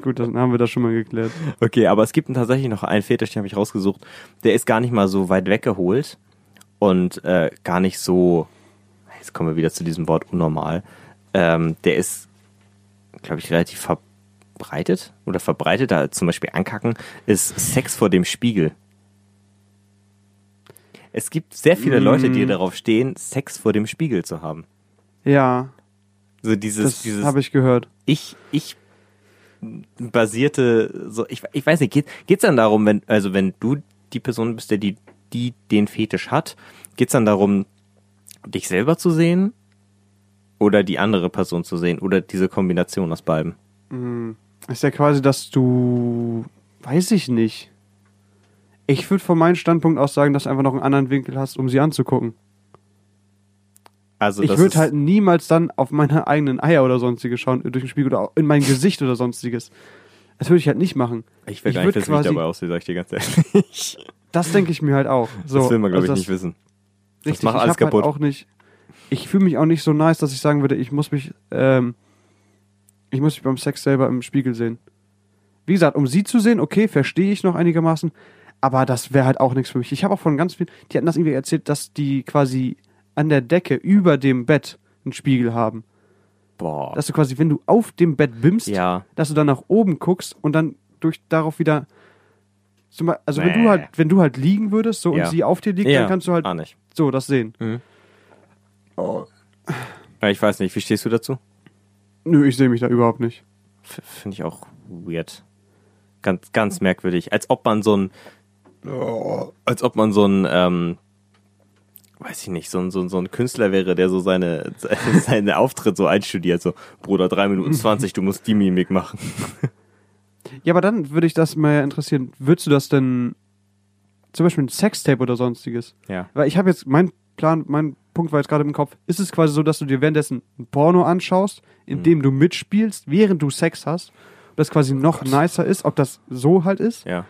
Gut, dann haben wir das schon mal geklärt. Okay, aber es gibt tatsächlich noch einen Fetisch, den habe ich rausgesucht. Der ist gar nicht mal so weit weggeholt und äh, gar nicht so. Jetzt kommen wir wieder zu diesem Wort unnormal. Ähm, der ist, glaube ich, relativ verbreitet oder verbreiteter als zum Beispiel Ankacken, ist Sex vor dem Spiegel. Es gibt sehr viele Leute, die Mm. darauf stehen, Sex vor dem Spiegel zu haben. Ja, So dieses, das dieses habe ich gehört. ich, ich basierte, so, ich, ich weiß nicht, geht, geht's dann darum, wenn, also wenn du die Person bist, der die, die den Fetisch hat, geht's dann darum, dich selber zu sehen oder die andere Person zu sehen oder diese Kombination aus beiden? Ist ja quasi, dass du, weiß ich nicht. Ich würde von meinem Standpunkt aus sagen, dass du einfach noch einen anderen Winkel hast, um sie anzugucken. Also ich das würde halt niemals dann auf meine eigenen Eier oder sonstige schauen, durch den Spiegel oder in mein Gesicht oder sonstiges. Das würde ich halt nicht machen. ich will ich gar nicht wissen, wie ich dabei aussehe, sag ich dir ganz ehrlich. Das denke ich mir halt auch. So, das will man, glaube also ich, das- nicht wissen. Richtig, macht ich alles hab halt kaputt. auch nicht. Ich fühle mich auch nicht so nice, dass ich sagen würde, ich muss mich, ähm, ich muss mich beim Sex selber im Spiegel sehen. Wie gesagt, um sie zu sehen, okay, verstehe ich noch einigermaßen, aber das wäre halt auch nichts für mich. Ich habe auch von ganz vielen, die hatten das irgendwie erzählt, dass die quasi an der Decke über dem Bett einen Spiegel haben. Boah. Dass du quasi, wenn du auf dem Bett bimmst, ja. dass du dann nach oben guckst und dann durch darauf wieder. Zum also wenn Nee. du halt, wenn du halt liegen würdest, so Ja. und sie auf dir liegt, ja. dann kannst du halt Ah, nicht. so das sehen. Ja, ich weiß nicht, wie stehst du dazu? Nö, ich sehe mich da überhaupt nicht. Finde ich auch weird. Ganz, ganz merkwürdig. Als ob man so ein, als ob man so ein, ähm, weiß ich nicht, so ein, so, ein- so ein Künstler wäre, der so seine, seine Auftritt so einstudiert, so, Bruder, drei Minuten zwanzig, du musst die Mimik machen. Ja, aber dann würde ich das mal interessieren. Würdest du das denn zum Beispiel ein Sextape oder sonstiges? Ja. Weil ich habe jetzt, mein Plan, mein Punkt war jetzt gerade im Kopf, ist es quasi so, dass du dir währenddessen ein Porno anschaust, in dem du mitspielst, während du Sex hast, das quasi noch nicer ist, ob das so halt ist? Ja.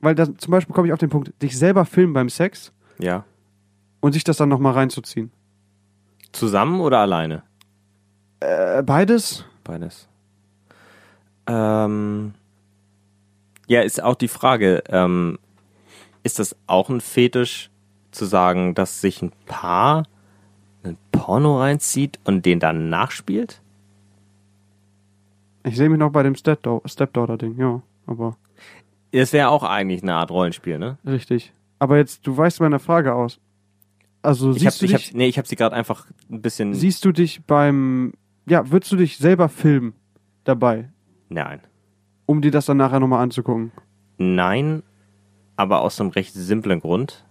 Weil da zum Beispiel komme ich auf den Punkt, dich selber filmen beim Sex Ja. und sich das dann nochmal reinzuziehen. Zusammen oder alleine? Äh, beides? Beides. Ähm, ja, ist auch die Frage, ähm, ist das auch ein Fetisch zu sagen, dass sich ein Paar ein Porno reinzieht und den dann nachspielt? Ich sehe mich noch bei dem Stepdau- Stepdaughter-Ding, ja. Aber Das wäre auch eigentlich eine Art Rollenspiel, ne? richtig. Aber jetzt, du weißt meine Frage aus. Also Ich hab, siehst du ich hab, dich, nee, ich hab sie gerade einfach ein bisschen. siehst du dich beim, ja, würdest du dich selber filmen dabei, Nein. um dir das dann nachher nochmal anzugucken? Nein, aber aus einem recht simplen Grund.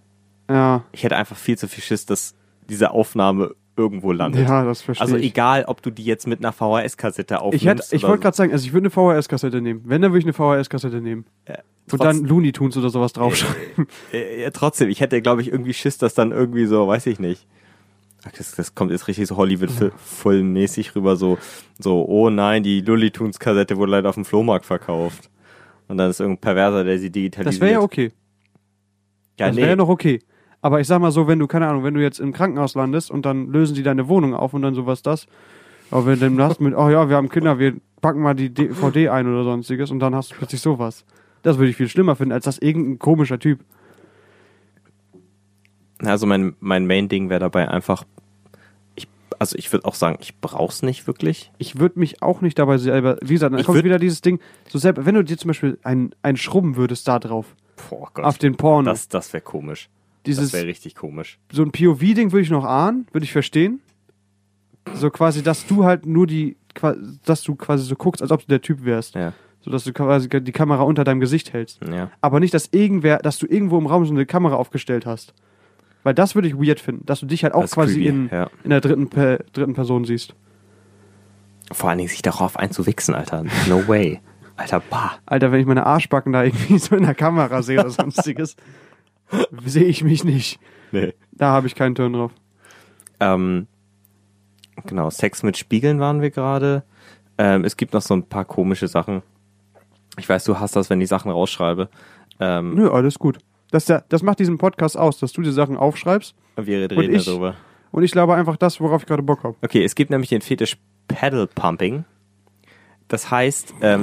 Ja, Ich hätte einfach viel zu viel Schiss, dass diese Aufnahme irgendwo landet. ja, das verstehe also ich. egal, ob du die jetzt mit einer VHS-Kassette aufnimmst. Ich, hätte, ich wollte gerade sagen, also ich würde eine VHS-Kassette nehmen. Wenn, dann würde ich eine VHS-Kassette nehmen. Ja, Und dann Looney Tunes oder sowas draufschreiben. Äh, ja, trotzdem, ich hätte, glaube ich, irgendwie Schiss, dass dann irgendwie so, weiß ich nicht. Ach, Das, das kommt jetzt richtig so Hollywood-Film-mäßig rüber, so, so, oh nein, die Looney Tunes-Kassette wurde leider auf dem Flohmarkt verkauft. Und dann ist irgendein Perverser, der sie digitalisiert. Das wäre ja okay. Ja, das nee. wäre ja noch okay. Aber ich sag mal so, wenn du, keine Ahnung, wenn du jetzt im Krankenhaus landest und dann lösen sie deine Wohnung auf und dann sowas das. Aber wenn du dann hast mit, oh ja, wir haben Kinder, wir packen mal die DVD ein oder sonstiges und dann hast du plötzlich sowas. Das würde ich viel schlimmer finden, als das irgendein komischer Typ. Also mein, mein Main-Ding wäre dabei einfach, ich, also ich würde auch sagen, ich brauch's nicht wirklich. Ich würde mich auch nicht dabei selber, wie gesagt, dann Ich kommt wieder dieses Ding, so selber, wenn du dir zum Beispiel ein, ein Schrubben würdest da drauf, Boah Gott, auf den Porno, das, das wäre komisch. Dieses, das wäre richtig komisch. so ein POV-Ding würde ich noch ahnen, würde ich verstehen. So quasi, dass du halt nur die, dass du quasi so guckst, als ob du der Typ wärst. Ja, So dass du quasi die Kamera unter deinem Gesicht hältst. ja. Aber nicht, dass irgendwer, dass du irgendwo im Raum so eine Kamera aufgestellt hast. Weil das würde ich weird finden, dass du dich halt auch Das quasi creepy, in, ja. in der dritten, Pe dritten Person siehst. Vor allen Dingen sich darauf einzuwichsen, Alter. No way. Alter, bah. Alter, wenn ich meine Arschbacken da irgendwie so in der Kamera sehe oder sonstiges, sehe ich mich nicht. Nee. Da habe ich keinen Turn drauf. Ähm, genau, Sex mit Spiegeln waren wir gerade. Ähm, es gibt noch so ein paar komische Sachen. Ich weiß, du hast das, wenn ich Sachen rausschreibe. Ähm, Nö, alles gut. Das, das macht diesen Podcast aus, dass du die Sachen aufschreibst wir und reden ich- darüber. und ich glaube einfach das, worauf ich gerade Bock habe. Okay, es gibt nämlich den Fetisch Pedal Pumping. Das heißt, ähm,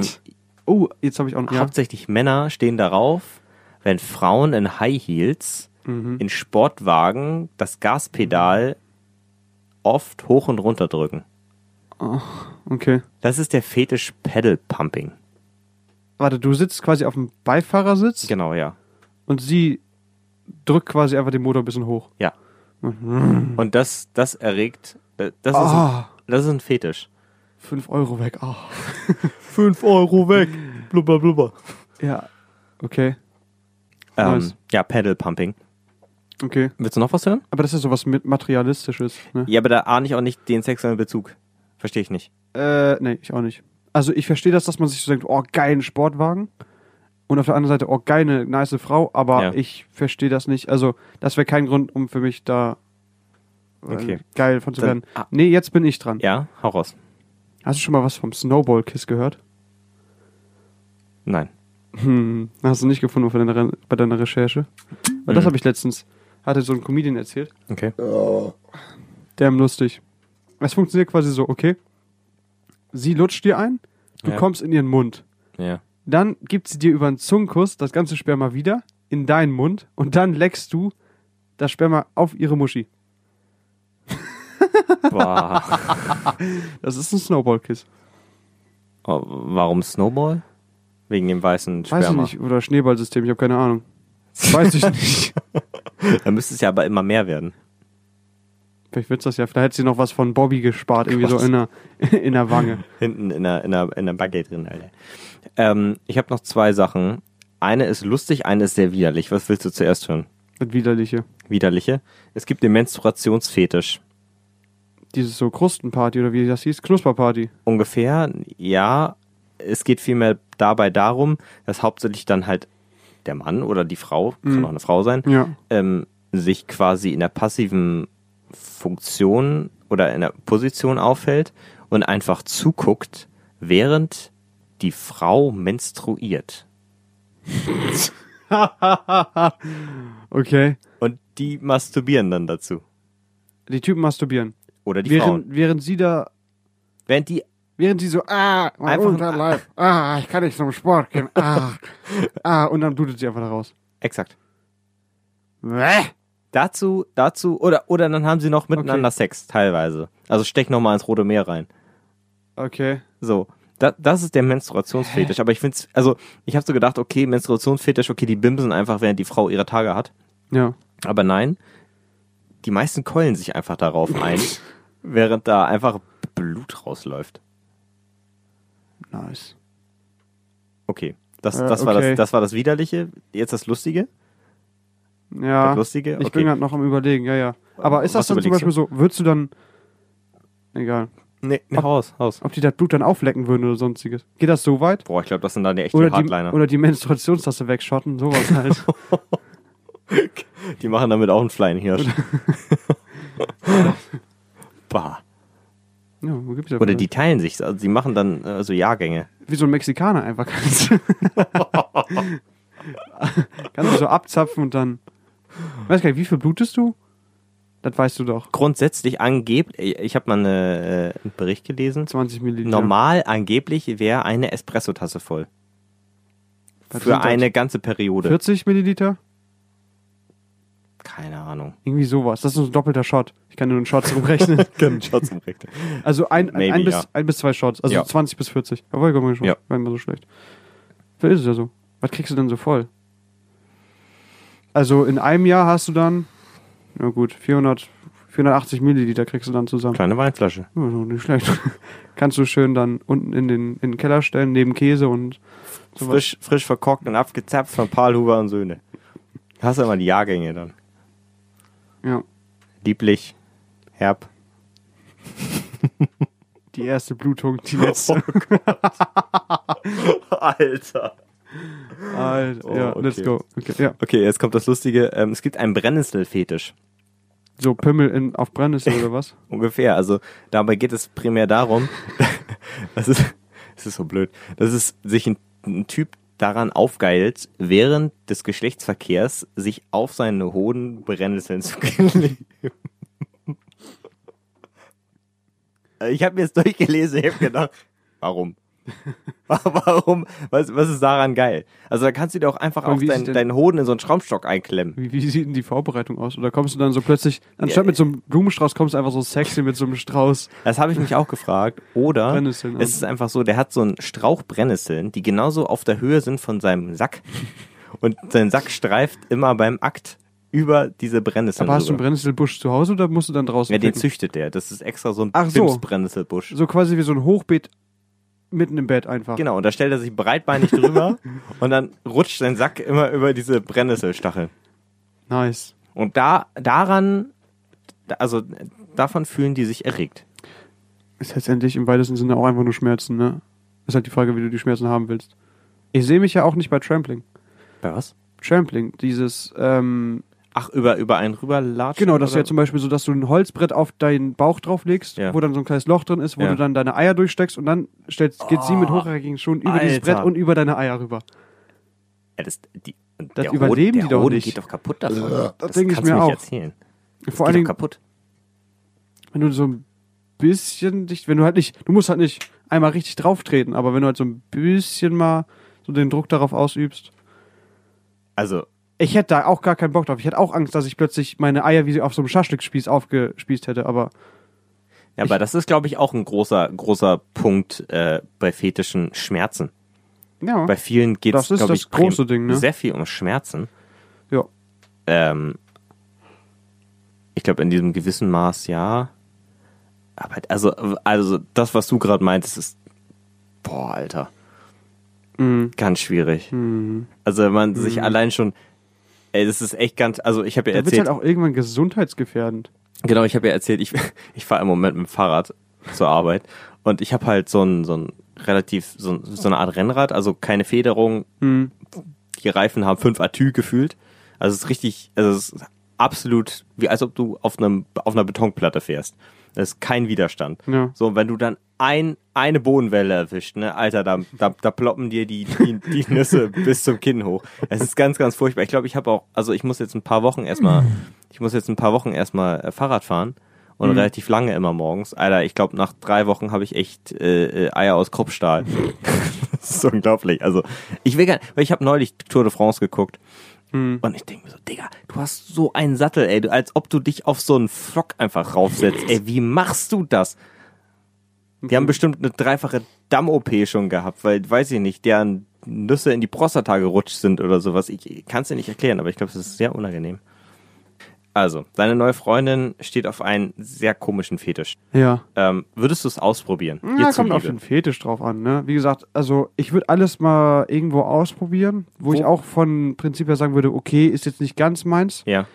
Oh, jetzt habe ich auch noch. Ja. hauptsächlich Männer stehen darauf, wenn Frauen in High Heels Mhm. in Sportwagen das Gaspedal oft hoch und runter drücken. Okay. Das ist der Fetisch Pedal Pumping. Warte, du sitzt quasi auf dem Beifahrersitz Genau, ja. und sie drückt quasi einfach den Motor ein bisschen hoch. Ja. Und das, das erregt, äh, das ist, Ah, das ist ein Fetisch. 5 Euro weg. Ah. Fünf Euro weg. Blubber, blubber. Ja. Okay. Ähm, Nice. ja, Pedal Pumping. Okay. Willst du noch was hören? Aber das ist sowas mit Materialistisches. Ne? Ja, aber da ahne ich auch nicht den sexuellen Bezug. Verstehe ich nicht. Äh, nee, ich auch nicht. Also ich verstehe das, dass man sich so denkt, oh, geilen Sportwagen. Und auf der anderen Seite, oh, geile, nice Frau. Aber Ja. ich verstehe das nicht. Also das wäre kein Grund, um für mich da äh, Okay. geil von zu Dann- werden. ah. Nee, jetzt bin ich dran. Ja, hau raus. Hast du schon mal was vom Snowball-Kiss gehört? Nein. Hm, hast du nicht gefunden bei deiner, bei deiner Recherche? Weil das Mhm. habe ich letztens, hatte so ein Comedian erzählt. Okay. Der lustig. Es funktioniert quasi so, okay. Sie lutscht dir ein, du Ja. kommst in ihren Mund. Ja. Dann gibt sie dir über einen Zungenkuss das ganze Sperma wieder in deinen Mund und dann leckst du das Sperma auf ihre Muschi. Boah. Das ist ein Snowball-Kiss. Oh, warum Snowball? Wegen dem weißen Weiß ich Sperma. nicht. Oder Schneeballsystem, ich habe keine Ahnung. Weiß ich nicht. Da müsste es ja aber immer mehr werden. Vielleicht wird's das ja. Vielleicht hätte sie noch was von Bobby gespart, irgendwie so in der, in der Wange. Hinten in der, in der, in der Baguette drin, Alter. Ähm, ich habe noch zwei Sachen. Eine ist lustig, eine ist sehr widerlich. Was willst du zuerst hören? Das Widerliche. widerliche. Es gibt den Menstruationsfetisch. Dieses so Krustenparty oder wie das hieß, Knusperparty. Ungefähr, ja. Es geht vielmehr dabei darum, dass hauptsächlich dann halt der Mann oder die Frau, kann Mhm. auch eine Frau sein, Ja. ähm, sich quasi in der passiven Funktion oder in der Position aufhält und einfach zuguckt, während die Frau menstruiert. Okay. Und die masturbieren dann dazu. Die Typen masturbieren. Oder die Frauen. Während, während sie da, Während die während sie so, ah, Einfach- Unterleib, ah, ich kann nicht zum Sport gehen, ah, ah, und dann blutet sie einfach da raus. Exakt. Bäh. Dazu, dazu, oder, oder dann haben sie noch miteinander Sex, teilweise. Also steck noch mal ins Rote Meer rein. Okay. So. Da, das ist der Menstruationsfetisch. Aber ich finde also ich habe so gedacht, okay, Menstruationsfetisch, okay, die bimsen einfach, während die Frau ihre Tage hat. Ja. Aber nein, die meisten keulen sich einfach darauf ein, während da einfach Blut rausläuft. Nice. Okay. Das, Äh, das, war okay. das, das war das Widerliche. Jetzt das Lustige. Ja. Das Lustige. Ich Okay. bin gerade noch am überlegen, ja, ja. Aber ist das Was dann zum Beispiel so, würdest du dann, egal, nee, nee, raus, raus. ob die das Blut dann auflecken würden oder sonstiges? Geht das so weit? Boah, ich glaube, das sind dann die echten Oder die, Hardliner. oder die Menstruationstasse wegschotten, sowas halt. die machen damit auch einen Flying Hirsch. bah. Ja, wo gibt's ja Oder die teilen sich, also die machen dann äh, so Jahrgänge. Wie so ein Mexikaner einfach. Kannst kannst du so abzapfen und dann. Weiß gar nicht, wie viel blutest du? Das weißt du doch. Grundsätzlich angeblich, ich habe mal eine, äh, einen Bericht gelesen, 20 Milliliter. normal angeblich wäre eine Espressotasse voll. Was Für eine ganze Periode. 40 Milliliter? Keine Ahnung. Irgendwie sowas. Das ist so ein doppelter Shot. Ich kann nur einen Shot rumrechnen. Können Shots im Recht. Also ein, ein, Maybe, ein, bis, ja. ein bis zwei Shots. Also Ja. 20 bis 40. Aber komm mal schon. Ja. War immer so schlecht. Vielleicht ist es ja so. Was kriegst du denn so voll? Also in einem Jahr hast du dann, na gut, 400, 480 Milliliter kriegst du dann zusammen. Kleine Weinflasche. Ja, so nicht schlecht. Kannst du schön dann unten in den, in den Keller stellen, neben Käse und sowas. Frisch, frisch verkorkt und abgezapft von Paul Huber und Söhne. Hast du immer die Jahrgänge dann. Ja. Lieblich, herb. Die erste Blutung, die letzte. Alter. Alter, Oh, ja, okay. let's go. Okay, ja. Okay, jetzt kommt das Lustige. Ähm, es gibt einen Brennnesselfetisch. So Pimmel in, auf Brennnessel oder was? Ungefähr. Also dabei geht es primär darum, das ist, das ist so blöd, dass es sich ein, ein Typ daran aufgeilt, während des Geschlechtsverkehrs sich auf seine Hoden Brennnesseln zu kleben. Ich habe mir das durchgelesen, ich habe gedacht, warum? Warum? Was, was ist daran geil? Also da kannst du dir auch einfach wie dein, deinen Hoden in so einen Schraubstock einklemmen. Wie, wie sieht denn die Vorbereitung aus? Oder kommst du dann so plötzlich, anstatt Ja, mit so einem Blumenstrauß, kommst du einfach so sexy mit so einem Strauß Das habe ich mich auch gefragt. Oder es ist einfach so, der hat so einen Strauch Brennnesseln, die genauso auf der Höhe sind von seinem Sack. Und sein Sack streift immer beim Akt über diese Brennnesseln. Aber hast du einen rüber. Brennnesselbusch zu Hause oder musst du dann draußen Ja, den picken? züchtet der. Das ist extra so ein Ach so. Bims-Brennnesselbusch. So quasi wie so ein Hochbeet mitten im Bett einfach. Genau, und da stellt er sich breitbeinig drüber und dann rutscht sein Sack immer über diese Brennnesselstacheln. Nice. Und da, daran, also davon fühlen die sich erregt. Ist letztendlich im weitesten Sinne auch einfach nur Schmerzen, ne? Ist halt die Frage, wie du die Schmerzen haben willst. Ich sehe mich ja auch nicht bei Trampling. Bei was? Trampling, dieses, ähm, Ach, über, über einen rüberlatschen? genau, das ist ja zum Beispiel so, dass du ein Holzbrett auf deinen Bauch drauflegst, Ja. wo dann so ein kleines Loch drin ist, wo Ja. du dann deine Eier durchsteckst und dann stellst, geht sie mit hochhackigen Schuhen über dieses Alter. Brett und über deine Eier rüber. Ja, das, die, Das der überleben Hoden, die doch der Hoden nicht. geht doch kaputt davon. Das, denk ich kannst du mir nicht auch. erzählen. Das Vor allen Dingen, kaputt. wenn du so ein bisschen dich, wenn du halt nicht, du musst halt nicht einmal richtig drauf treten, aber wenn du halt so ein bisschen mal so den Druck darauf ausübst. Also, Ich hätte da auch gar keinen Bock drauf. Ich hätte auch Angst, dass ich plötzlich meine Eier wie auf so einem Schaschlikspieß aufgespießt hätte, aber ja, aber das ist, glaube ich, auch ein großer, großer Punkt äh, bei fetischen Schmerzen. ja. Bei vielen geht es, glaube ich, große Ding, ne? sehr viel um Schmerzen. Ja. Ähm, ich glaube, in diesem gewissen Maß ja. Aber also, also das, was du gerade meintest, ist, boah, Alter, Mhm. ganz schwierig. Mhm. Also wenn man sich allein schon, Ey, das ist echt ganz, also ich habe ja Da wird erzählt, halt auch irgendwann gesundheitsgefährdend. genau, ich habe ja erzählt, ich, ich fahre im Moment mit dem Fahrrad zur Arbeit und ich habe halt so ein, so ein relativ, so, so eine Art Rennrad, also keine Federung, Hm. die Reifen haben fünf Atü gefühlt. Also es ist richtig, also es ist absolut wie als ob du auf einem auf einer Betonplatte fährst. Das ist kein Widerstand. Ja. So, wenn du dann ein, eine Bodenwelle erwischt, ne, Alter, da, da, da ploppen dir die, die, die Nüsse bis zum Kinn hoch. Es ist ganz, ganz furchtbar. Ich glaube, ich habe auch, also ich muss jetzt ein paar Wochen erstmal, ich muss jetzt ein paar Wochen erstmal äh, Fahrrad fahren und relativ lange immer morgens. Alter, ich glaube, nach drei Wochen habe ich echt äh, äh, Eier aus Kruppstahl. das ist unglaublich. Also, ich will gar weil ich habe neulich Tour de France geguckt und ich denke mir so, Digga, du hast so einen Sattel, ey, du, als ob du dich auf so einen Flock einfach raufsetzt. Ey, wie machst du das? Die haben bestimmt eine dreifache Damm-OP schon gehabt, weil, weiß ich nicht, deren Nüsse in die Prostata gerutscht sind oder sowas. Ich kann es dir nicht erklären, aber ich glaube, es ist sehr unangenehm. Also, deine neue Freundin steht auf einen sehr komischen Fetisch. Ja. Ähm, würdest du es ausprobieren? Ja, kommt auf den Fetisch drauf an, ne? Wie gesagt, also ich würde alles mal irgendwo ausprobieren, wo, Wo? ich auch von Prinzip her sagen würde, okay, ist jetzt nicht ganz meins. Ja.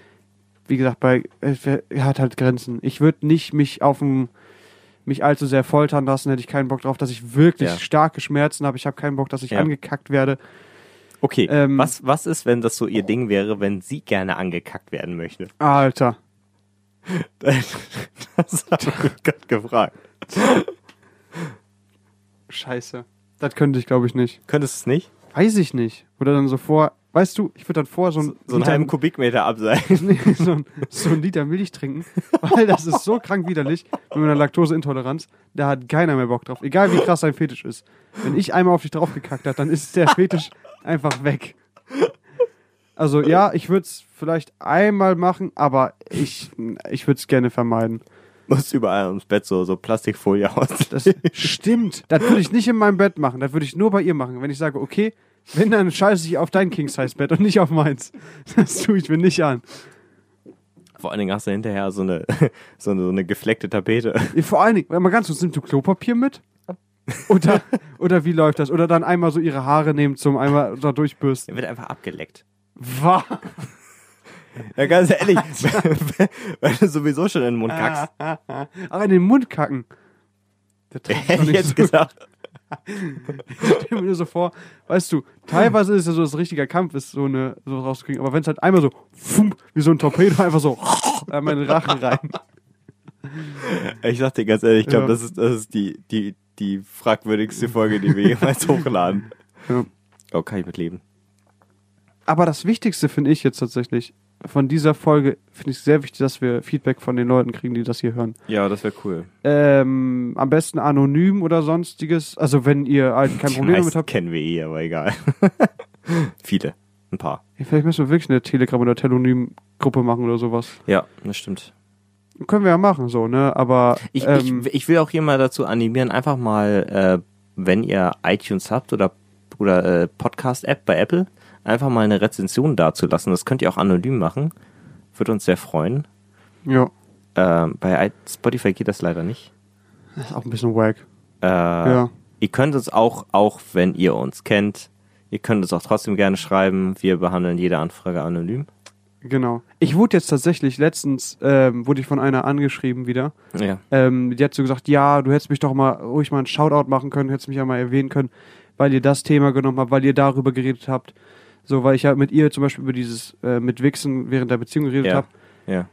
Wie gesagt, bei er hat halt Grenzen. Ich würde nicht mich auf dem mich allzu sehr foltern lassen, hätte ich keinen Bock drauf, dass ich wirklich Ja. starke Schmerzen habe. Ich habe keinen Bock, dass ich Ja. angekackt werde. Okay, Ähm, was, was ist, wenn das so ihr Ding wäre, wenn sie gerne angekackt werden möchte? Alter. Das habe ich gerade gefragt. Scheiße. Das könnte ich, glaube ich, nicht. Könntest du es nicht? Weiß ich nicht. Oder dann so vor, weißt du, ich würde dann vor so ein, So einen Liter- halben Kubikmeter abseilen. so, ein, so ein Liter Milch trinken, weil das ist so krank widerlich mit meiner Laktoseintoleranz. Da hat keiner mehr Bock drauf. Egal wie krass sein Fetisch ist. Wenn ich einmal auf dich draufgekackt habe, dann ist der Fetisch einfach weg. Also ja, ich würde es vielleicht einmal machen, aber ich, ich würde es gerne vermeiden. Muss überall ums Bett so, so Plastikfolie aus. Das stimmt. Das würde ich nicht in meinem Bett machen. Das würde ich nur bei ihr machen. Wenn ich sage, okay, wenn, dann scheiße ich auf dein King-Size-Bett und nicht auf meins. Das tue ich mir nicht an. Vor allen Dingen hast du hinterher so eine, so eine, so eine gefleckte Tapete. Vor allen Dingen, wenn man ganz kurz, nimmst du Klopapier mit? Oder, oder wie läuft das? Oder dann einmal so ihre Haare nehmen zum einmal da durchbürsten. Der wird einfach abgeleckt. Was? Ja, ganz ehrlich, weil du sowieso schon in den Mund kackst. Aber in den Mund kacken. Der Hätte ich jetzt so, gesagt. stell mir nur so vor, weißt du, teilweise ist ja so, dass richtiger Kampf ist, so eine so rauszukriegen, aber wenn es halt einmal so fump, wie so ein Torpedo einfach so einmal in den Rachen rein. Ich sag dir ganz ehrlich, ich glaube, Ja. das ist, das ist die, die, die fragwürdigste Folge, die wir jemals hochladen. Ja. Oh, kann ich mitleben. Aber das Wichtigste finde ich jetzt tatsächlich von dieser Folge, finde ich sehr wichtig, dass wir Feedback von den Leuten kriegen, die das hier hören. Ja, das wäre cool. Ähm, am besten anonym oder sonstiges. Also wenn ihr halt kein Die Problem damit habt. kennen wir eh, aber egal. Viele. Ein paar. Vielleicht müssen wir wirklich eine Telegram- oder Telonym-Gruppe machen oder sowas. Ja, das stimmt. Können wir ja machen, so, ne? Aber Ich, ähm, ich, ich will auch hier mal dazu animieren, einfach mal, äh, wenn ihr iTunes habt oder, oder äh, Podcast-App bei Apple, einfach mal eine Rezension dazulassen. Das könnt ihr auch anonym machen. Würde uns sehr freuen. ja, Ähm, bei Spotify geht das leider nicht. das ist auch ein bisschen wack. Äh, Ja. Ihr könnt uns auch, auch wenn ihr uns kennt, ihr könnt uns auch trotzdem gerne schreiben. Wir behandeln jede Anfrage anonym. Genau. Ich wurde jetzt tatsächlich letztens, ähm, wurde ich von einer angeschrieben wieder. Ja. Ähm, die hat so gesagt, ja, du hättest mich doch mal ruhig mal einen Shoutout machen können, hättest mich ja mal erwähnen können, weil ihr das Thema genommen habt, weil ihr darüber geredet habt. So, weil ich ja mit ihr zum Beispiel über dieses äh, mit Wichsen während der Beziehung geredet Ja. habe. Ja.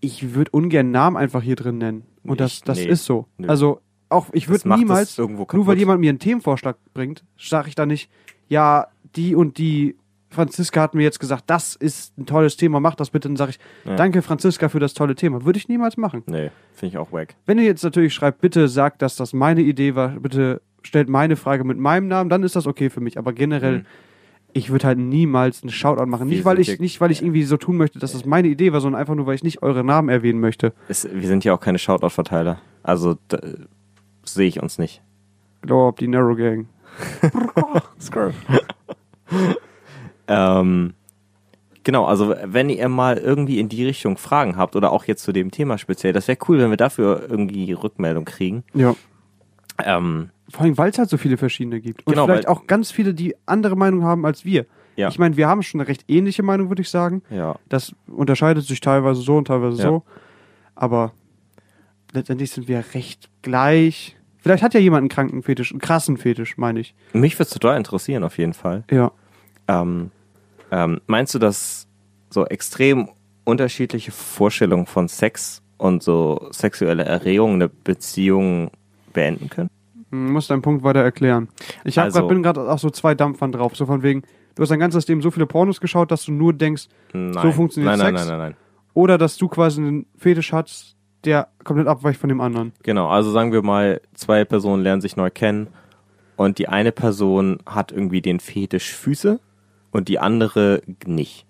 Ich würde ungern Namen einfach hier drin nennen. Und das, Ich- das nee. ist so. Nö. Also auch ich würde niemals, nur weil jemand mir einen Themenvorschlag bringt, sage ich da nicht, ja, die und die Franziska hat mir jetzt gesagt, das ist ein tolles Thema, mach das bitte. Dann sage ich, Ja. danke Franziska für das tolle Thema. Würde ich niemals machen. Nee, finde ich auch wack. Wenn ihr jetzt natürlich schreibt, bitte sagt, dass das meine Idee war, bitte stellt meine Frage mit meinem Namen, dann ist das okay für mich. Aber generell, Mhm. Ich würde halt niemals einen Shoutout machen. Wir Nicht weil, ich, hier- nicht, weil ich irgendwie so tun möchte, dass das meine Idee war, sondern einfach nur, weil ich nicht eure Namen erwähnen möchte. Es, wir sind ja auch keine Shoutout-Verteiler. Also sehe ich uns nicht. Glaub, die Narrow Gang. Ähm, genau, also wenn ihr mal irgendwie in die Richtung Fragen habt oder auch jetzt zu dem Thema speziell, das wäre cool, wenn wir dafür irgendwie Rückmeldung kriegen. Ja. Ähm, Vor allem, weil es halt so viele verschiedene gibt. Und Genau, vielleicht auch ganz viele, die andere Meinung haben als wir. Ja. Ich meine, wir haben schon eine recht ähnliche Meinung, würde ich sagen. Ja. Das unterscheidet sich teilweise so und teilweise Ja. so. Aber letztendlich sind wir recht gleich. Vielleicht hat ja jemand einen kranken Fetisch, einen krassen Fetisch, meine ich. Mich würde es total interessieren, auf jeden Fall. Ja. Ähm, ähm, meinst du, dass so extrem unterschiedliche Vorstellungen von Sex und so sexuelle Erregung eine Beziehung beenden können? Hm, Muss deinen Punkt weiter erklären. Ich hab Also- grad, bin gerade auf so zwei Dampfern drauf. So von wegen, du hast dein ganzes Leben so viele Pornos geschaut, dass du nur denkst, Nein. funktioniert nein, nein, Sex? Nein, nein, nein. oder dass du quasi einen Fetisch hast, der komplett abweicht von dem anderen. Genau, also sagen wir mal, zwei Personen lernen sich neu kennen und die eine Person hat irgendwie den Fetisch Füße und die andere nicht.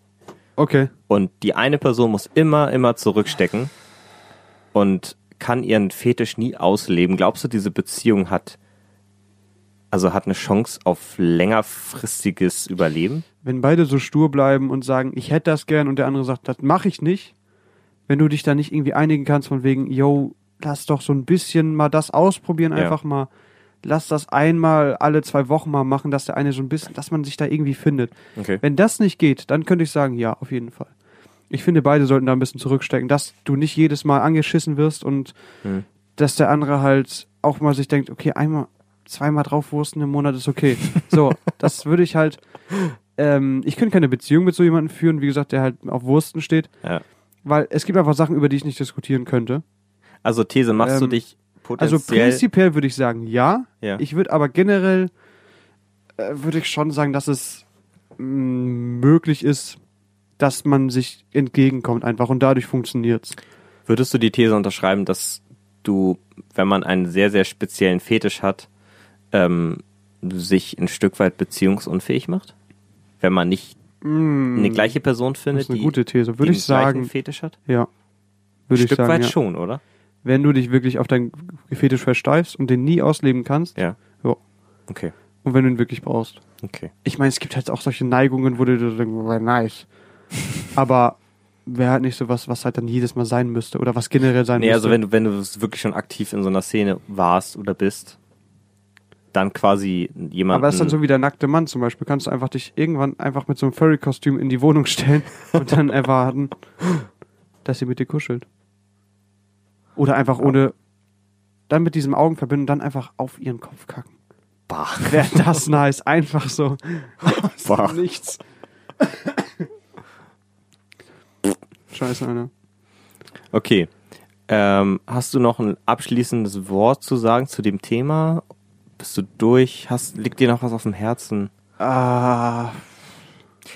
Okay. Und die eine Person muss immer, immer zurückstecken und kann ihren Fetisch nie ausleben. Glaubst du, diese Beziehung hat, also hat eine Chance auf längerfristiges Überleben? Wenn beide so stur bleiben und sagen, ich hätte das gern und der andere sagt, das mache ich nicht, wenn du dich da nicht irgendwie einigen kannst von wegen, yo, lass doch so ein bisschen mal das ausprobieren, Ja. einfach mal, lass das einmal alle zwei Wochen mal machen, dass der eine so ein bisschen, dass man sich da irgendwie findet. Okay. Wenn das nicht geht, dann könnte ich sagen, ja, auf jeden Fall. Ich finde, beide sollten da ein bisschen zurückstecken, dass du nicht jedes Mal angeschissen wirst und Hm. dass der andere halt auch mal sich denkt, okay, einmal, zweimal draufwursten im Monat ist okay. So, das würde ich halt, ähm, ich könnte keine Beziehung mit so jemandem führen, wie gesagt, der halt auf Wursten steht, Ja. weil es gibt einfach Sachen, über die ich nicht diskutieren könnte. Also These, machst du Ähm, dich Also potenziell... prinzipiell würde ich sagen, ja. Ja. Ich würde aber generell, äh, würde ich schon sagen, dass es mh, möglich ist, dass man sich entgegenkommt einfach und dadurch funktioniert's. Würdest du die These unterschreiben, dass du, wenn man einen sehr, sehr speziellen Fetisch hat, ähm, sich ein Stück weit beziehungsunfähig macht? Wenn man nicht eine gleiche Person Das findet, ist eine die gute These. Würde ich sagen, Fetisch hat? ja. Würde ein ich Stück sagen, weit ja. schon, oder? Wenn du dich wirklich auf deinen Fetisch versteifst und den nie ausleben kannst, Ja. Ja. Okay. und wenn du ihn wirklich brauchst. Okay. Ich meine, es gibt halt auch solche Neigungen, wo du dir denkst, nice. Aber wäre halt nicht so was, was halt dann jedes Mal sein müsste oder was generell sein Nee, müsste. also wenn du, wenn du wirklich schon aktiv in so einer Szene warst oder bist, dann quasi jemanden. Aber das ist dann so wie der nackte Mann zum Beispiel. Kannst du einfach dich irgendwann einfach mit so einem Furry-Kostüm in die Wohnung stellen und dann erwarten, dass sie mit dir kuschelt. Oder einfach ohne, dann mit diesem Augen verbinden dann einfach auf ihren Kopf kacken. Bah. Wäre das nice. Einfach so. Bah. Nichts. Scheiße, Alter. Okay. Ähm, hast du noch ein abschließendes Wort zu sagen zu dem Thema? Bist du durch? Hast, liegt dir noch was auf dem Herzen? Ah,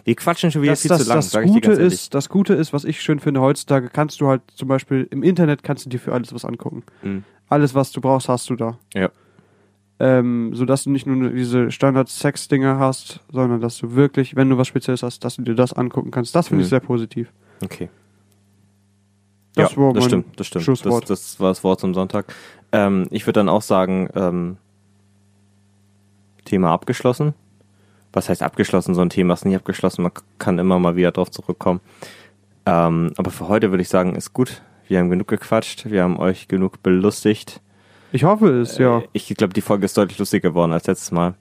Wir quatschen schon wieder das, viel das, zu lang, das, ich dir Gute ist, das Gute ist, was ich schön finde, heutzutage kannst du halt zum Beispiel im Internet kannst du dir für alles was angucken. Mhm. Alles, was du brauchst, hast du da. Ja. Ähm, sodass du nicht nur diese Standard-Sex-Dinger hast, sondern dass du wirklich, wenn du was Spezielles hast, dass du dir das angucken kannst. Das finde ich Mhm. sehr positiv. Okay. Das ja, war das stimmt, das stimmt. Schlusswort. Das, das war das Wort zum Sonntag. Ähm, ich würde dann auch sagen, ähm, Thema abgeschlossen. Was heißt abgeschlossen? So ein Thema ist nie abgeschlossen. Man kann immer mal wieder drauf zurückkommen. Ähm, aber für heute würde ich sagen, ist gut. Wir haben genug gequatscht. Wir haben euch genug belustigt. Ich hoffe es, ja. Äh, Ich glaube, die Folge ist deutlich lustiger geworden als letztes Mal.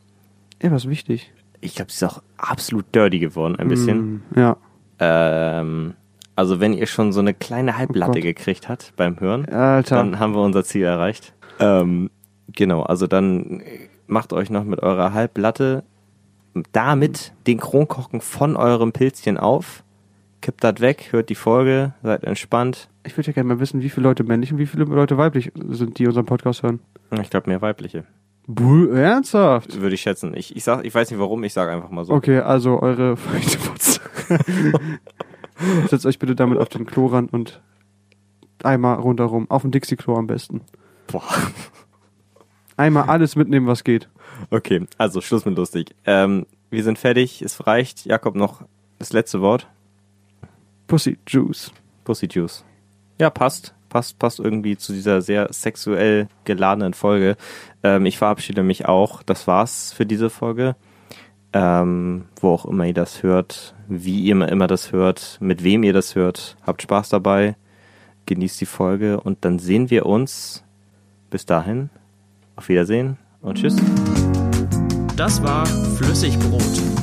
Ja, was wichtig. Ich glaube, sie ist auch absolut dirty geworden, ein bisschen. Mm, ja. Ähm, also wenn ihr schon so eine kleine Halblatte Oh gekriegt habt beim Hören, Alter. dann haben wir unser Ziel erreicht. Ähm, genau, also dann macht euch noch mit eurer Halblatte damit den Kronkorken von eurem Pilzchen auf, kippt das weg, hört die Folge, seid entspannt. ich würde ja gerne mal wissen, wie viele Leute männlich und wie viele Leute weiblich sind, die unseren Podcast hören. Ich glaube, mehr weibliche. Buh, ernsthaft? Würde ich schätzen. Ich, ich, sag, ich weiß nicht warum, ich sage einfach mal so. Okay, also eure Feuchteputz. Setzt euch bitte damit auf den Klorand und einmal rundherum. Auf dem Dixie-Klo am besten. Boah. Einmal alles mitnehmen, was geht. Okay, also Schluss mit lustig. Ähm, wir sind fertig, es reicht. Jakob noch das letzte Wort. Pussy Juice. Pussy Juice. Ja, passt. Passt, passt irgendwie zu dieser sehr sexuell geladenen Folge. Ähm, ich verabschiede mich auch. Das war's für diese Folge. Ähm, wo auch immer ihr das hört, wie ihr immer das hört, mit wem ihr das hört. Habt Spaß dabei. Genießt die Folge und dann sehen wir uns. Bis dahin. Auf Wiedersehen und tschüss. Das war Flüssigbrot